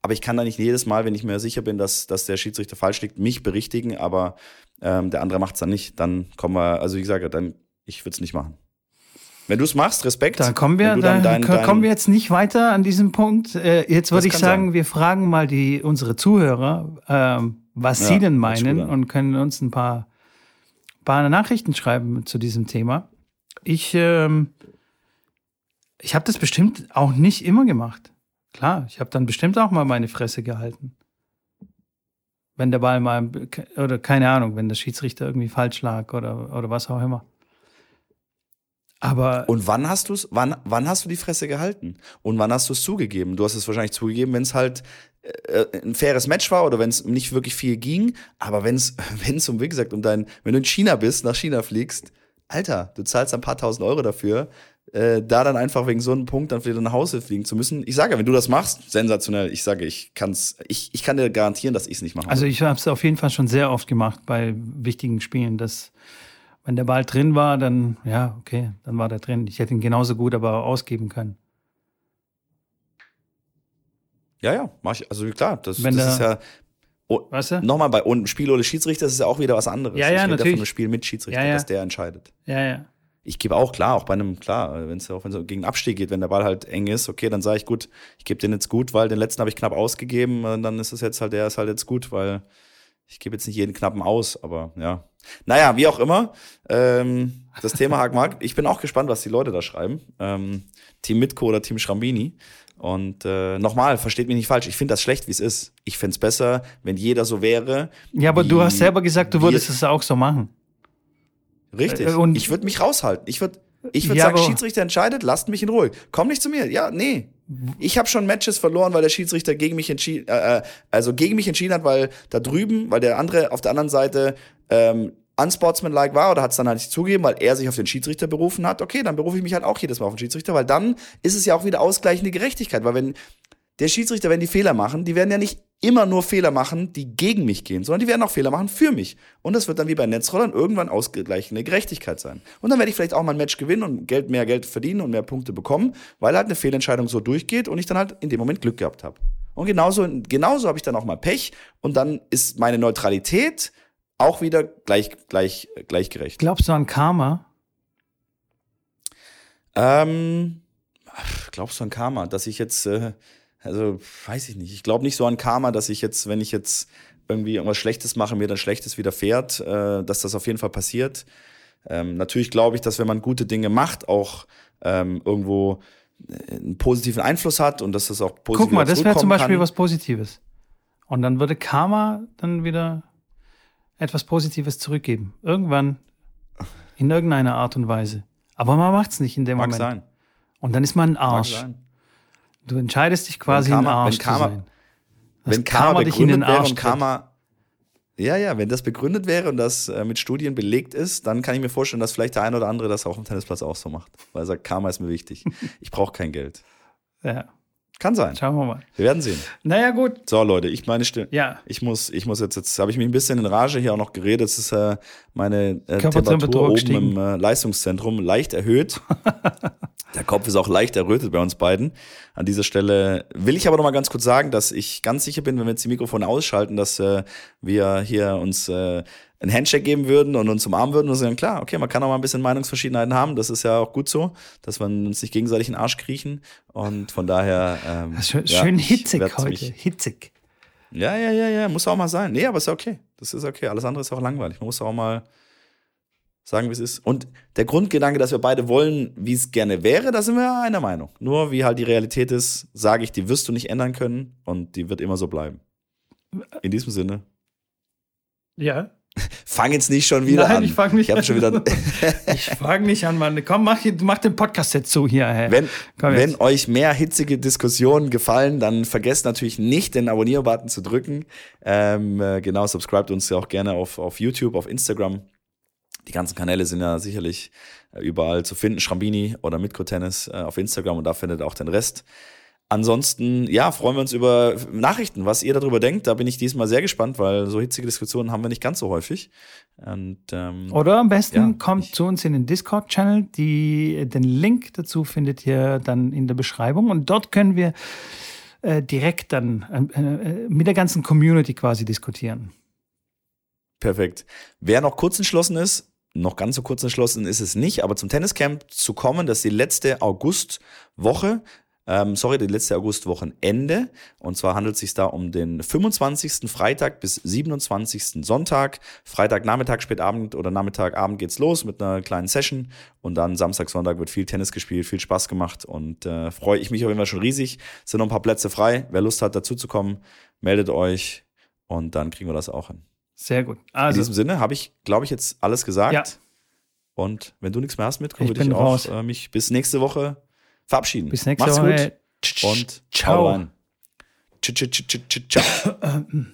Aber ich kann da nicht jedes Mal, wenn ich mir sicher bin, dass, dass der Schiedsrichter falsch liegt, mich berichtigen, aber ähm, der andere macht es dann nicht. Dann kommen wir, also wie gesagt, dann, ich würde es nicht machen. Wenn du es machst, Respekt. Da kommen wir, da dann dein- dein- kommen wir jetzt nicht weiter an diesem Punkt. Äh, jetzt würde ich sagen, sein. wir fragen mal die, unsere Zuhörer, ähm, was Ja, sie denn meinen und können uns ein paar, paar Nachrichten schreiben zu diesem Thema. Ich, ähm, ich habe das bestimmt auch nicht immer gemacht. Klar, ich habe dann bestimmt auch mal meine Fresse gehalten. Wenn der Ball mal, oder keine Ahnung, wenn der Schiedsrichter irgendwie falsch lag oder, oder was auch immer. Aber Und wann hast du es, wann, wann hast du die Fresse gehalten? Und wann hast du es zugegeben? Du hast es wahrscheinlich zugegeben, wenn es halt ein faires Match war oder wenn es nicht wirklich viel ging. Aber wenn es, [LAUGHS] wenn es um, wie gesagt, um dein, wenn du in China bist, nach China fliegst, Alter, du zahlst ein paar tausend Euro dafür, äh, da dann einfach wegen so einem Punkt dann wieder nach Hause fliegen zu müssen. Ich sage, wenn du das machst, sensationell. Ich sage, ich kann's, ich, ich kann dir garantieren, dass ich es nicht mache. Also ich habe es auf jeden Fall schon sehr oft gemacht bei wichtigen Spielen, dass wenn der Ball drin war, dann ja, okay, dann war der drin. Ich hätte ihn genauso gut aber ausgeben können. Ja, ja, mach ich. Also klar, das, das der- ist ja. Oh, Weißt du? Nochmal bei und Spiel ohne Schiedsrichter das ist ja auch wieder was anderes. Ja, ja, ich rede natürlich. von einem Spiel mit Schiedsrichter, Ja, ja. dass der entscheidet. Ja, ja. Ich gebe auch klar, auch bei einem, klar, wenn es auch wenn es gegen Abstieg geht, wenn der Ball halt eng ist, okay, dann sage ich gut, ich gebe den jetzt gut, weil den letzten habe ich knapp ausgegeben, und dann ist es jetzt halt, der ist halt jetzt gut, weil ich gebe jetzt nicht jeden knappen aus, aber ja. Naja, wie auch immer, ähm, das Thema Hackmark, ich bin auch gespannt, was die Leute da schreiben. Ähm, Team Mitko oder Team Schrambini. Und äh, nochmal, versteht mich nicht falsch, ich finde das schlecht, wie es ist. Ich fände es besser, wenn jeder so wäre. Ja, aber du hast selber gesagt, du würdest es auch so machen. Richtig. Äh, und- ich würde mich raushalten. Ich würde ich würd Ja, sagen, Schiedsrichter entscheidet, lasst mich in Ruhe. Komm nicht zu mir. Ja, nee. Ich habe schon Matches verloren, weil der Schiedsrichter gegen mich entschieden, äh, äh, also gegen mich entschieden hat, weil da drüben, weil der andere auf der anderen Seite ähm, unsportsmanlike war oder hat es dann halt nicht zugegeben, weil er sich auf den Schiedsrichter berufen hat. Okay, dann berufe ich mich halt auch jedes Mal auf den Schiedsrichter, weil dann ist es ja auch wieder ausgleichende Gerechtigkeit, weil wenn der Schiedsrichter, wenn die Fehler machen, die werden ja nicht immer nur Fehler machen, die gegen mich gehen, sondern die werden auch Fehler machen für mich. Und das wird dann wie bei Netzrollern irgendwann ausgleichende Gerechtigkeit sein. Und dann werde ich vielleicht auch mal ein Match gewinnen und Geld, mehr Geld verdienen und mehr Punkte bekommen, weil halt eine Fehlentscheidung so durchgeht und ich dann halt in dem Moment Glück gehabt habe. Und genauso, genauso habe ich dann auch mal Pech und dann ist meine Neutralität auch wieder gleich, gleich, gleichgerecht. Glaubst du an Karma? Ähm, glaubst du an Karma, dass ich jetzt, äh, also weiß ich nicht. Ich glaube nicht so an Karma, dass ich jetzt, wenn ich jetzt irgendwie irgendwas Schlechtes mache, mir dann Schlechtes widerfährt, äh, dass das auf jeden Fall passiert. Ähm, natürlich glaube ich, dass wenn man gute Dinge macht, auch ähm, irgendwo äh, einen positiven Einfluss hat und dass das auch positiv Guck mal, das wäre zum Beispiel kann. was Positives. Und dann würde Karma dann wieder. Etwas Positives zurückgeben. Irgendwann, in irgendeiner Art und Weise. Aber man macht es nicht in dem Mag Moment. sein. Und dann ist man ein Mag Arsch. sein. Du entscheidest dich quasi Karma- ein Arsch wenn Karma- zu sein. Das Wenn Karma, dich in den Arsch und. Karma, ja, ja, wenn das begründet wäre und das äh, mit Studien belegt ist, dann kann ich mir vorstellen, dass vielleicht der eine oder andere das auf dem Tennisplatz auch so macht. Weil er sagt, Karma ist mir wichtig. Ich brauche kein Geld. [LAUGHS] Ja, Kann sein. schauen wir mal. Wir werden sehen. Naja, gut. So, Leute, ich meine Stimme. Ja, Ich muss, ich muss jetzt, jetzt habe ich mich ein bisschen in Rage hier auch noch geredet. Es ist äh, meine äh, Temperatur oben gestiegen. im äh, Leistungszentrum leicht erhöht. [LAUGHS] Der Kopf ist auch leicht errötet bei uns beiden. An dieser Stelle will ich aber noch mal ganz kurz sagen, dass ich ganz sicher bin, wenn wir jetzt die Mikrofone ausschalten, dass äh, wir hier uns äh, ein Handshake geben würden und uns umarmen würden und sagen, klar, okay, man kann auch mal ein bisschen Meinungsverschiedenheiten haben. Das ist ja auch gut so, dass wir uns nicht gegenseitig in den Arsch kriechen. Und von daher. Ähm, schön, ja, schön ich hitzig heute. mich- Hitzig. ja, ja, ja, ja, muss auch mal sein. Nee, aber ist ja okay. Das ist okay. Alles andere ist auch langweilig. Man muss auch mal sagen, wie es ist. Und der Grundgedanke, dass wir beide wollen, wie es gerne wäre, da sind wir einer Meinung. Nur wie halt die Realität ist, sage ich, die wirst du nicht ändern können und die wird immer so bleiben. In diesem Sinne. Ja. Fang jetzt nicht schon wieder Nein, an. ich fang nicht ich an. schon wieder. [LAUGHS] [LAUGHS] Ich frage nicht an, Mann. Komm, mach, mach den Podcast jetzt zu hier. Hey. Wenn, wenn euch mehr hitzige Diskussionen gefallen, dann vergesst natürlich nicht, den Abonnier-Button zu drücken. Ähm, äh, genau, subscribt uns ja auch gerne auf, auf YouTube, auf Instagram. Die ganzen Kanäle sind ja sicherlich äh, überall zu finden. Schrambini oder Mitko-Tennis äh, auf Instagram und da findet ihr auch den Rest. Ansonsten, ja, freuen wir uns über Nachrichten, was ihr darüber denkt. Da bin ich diesmal sehr gespannt, weil so hitzige Diskussionen haben wir nicht ganz so häufig. Und ähm, Oder am besten Ja, kommt ich- zu uns in den Discord-Channel. Den Link dazu findet ihr dann in der Beschreibung. Und dort können wir äh, direkt dann äh, äh, mit der ganzen Community quasi diskutieren. Perfekt. Wer noch kurz entschlossen ist, noch ganz so kurz entschlossen ist es nicht, aber zum Tenniscamp zu kommen, das ist die letzte Augustwoche. Ähm, sorry, die letzte Augustwochenende. Und zwar handelt es sich da um den 25. Freitag bis 27. Sonntag. Freitagnachmittag, spätabend oder Nachmittagabend geht's los mit einer kleinen Session. Und dann Samstag, Sonntag wird viel Tennis gespielt, viel Spaß gemacht. Und äh, freue ich mich auf jeden Fall schon riesig. Es sind noch ein paar Plätze frei. Wer Lust hat, dazu zu kommen, meldet euch. Und dann kriegen wir das auch hin. Sehr gut. In Also, diesem Sinne habe ich, glaube ich, jetzt alles gesagt. Ja. Und wenn du nichts mehr hast mit, Ich würde ich bin auch äh, mich bis nächste Woche verabschieden. bis nächste Macht's Woche. gut und ciao, ciao. [COUGHS]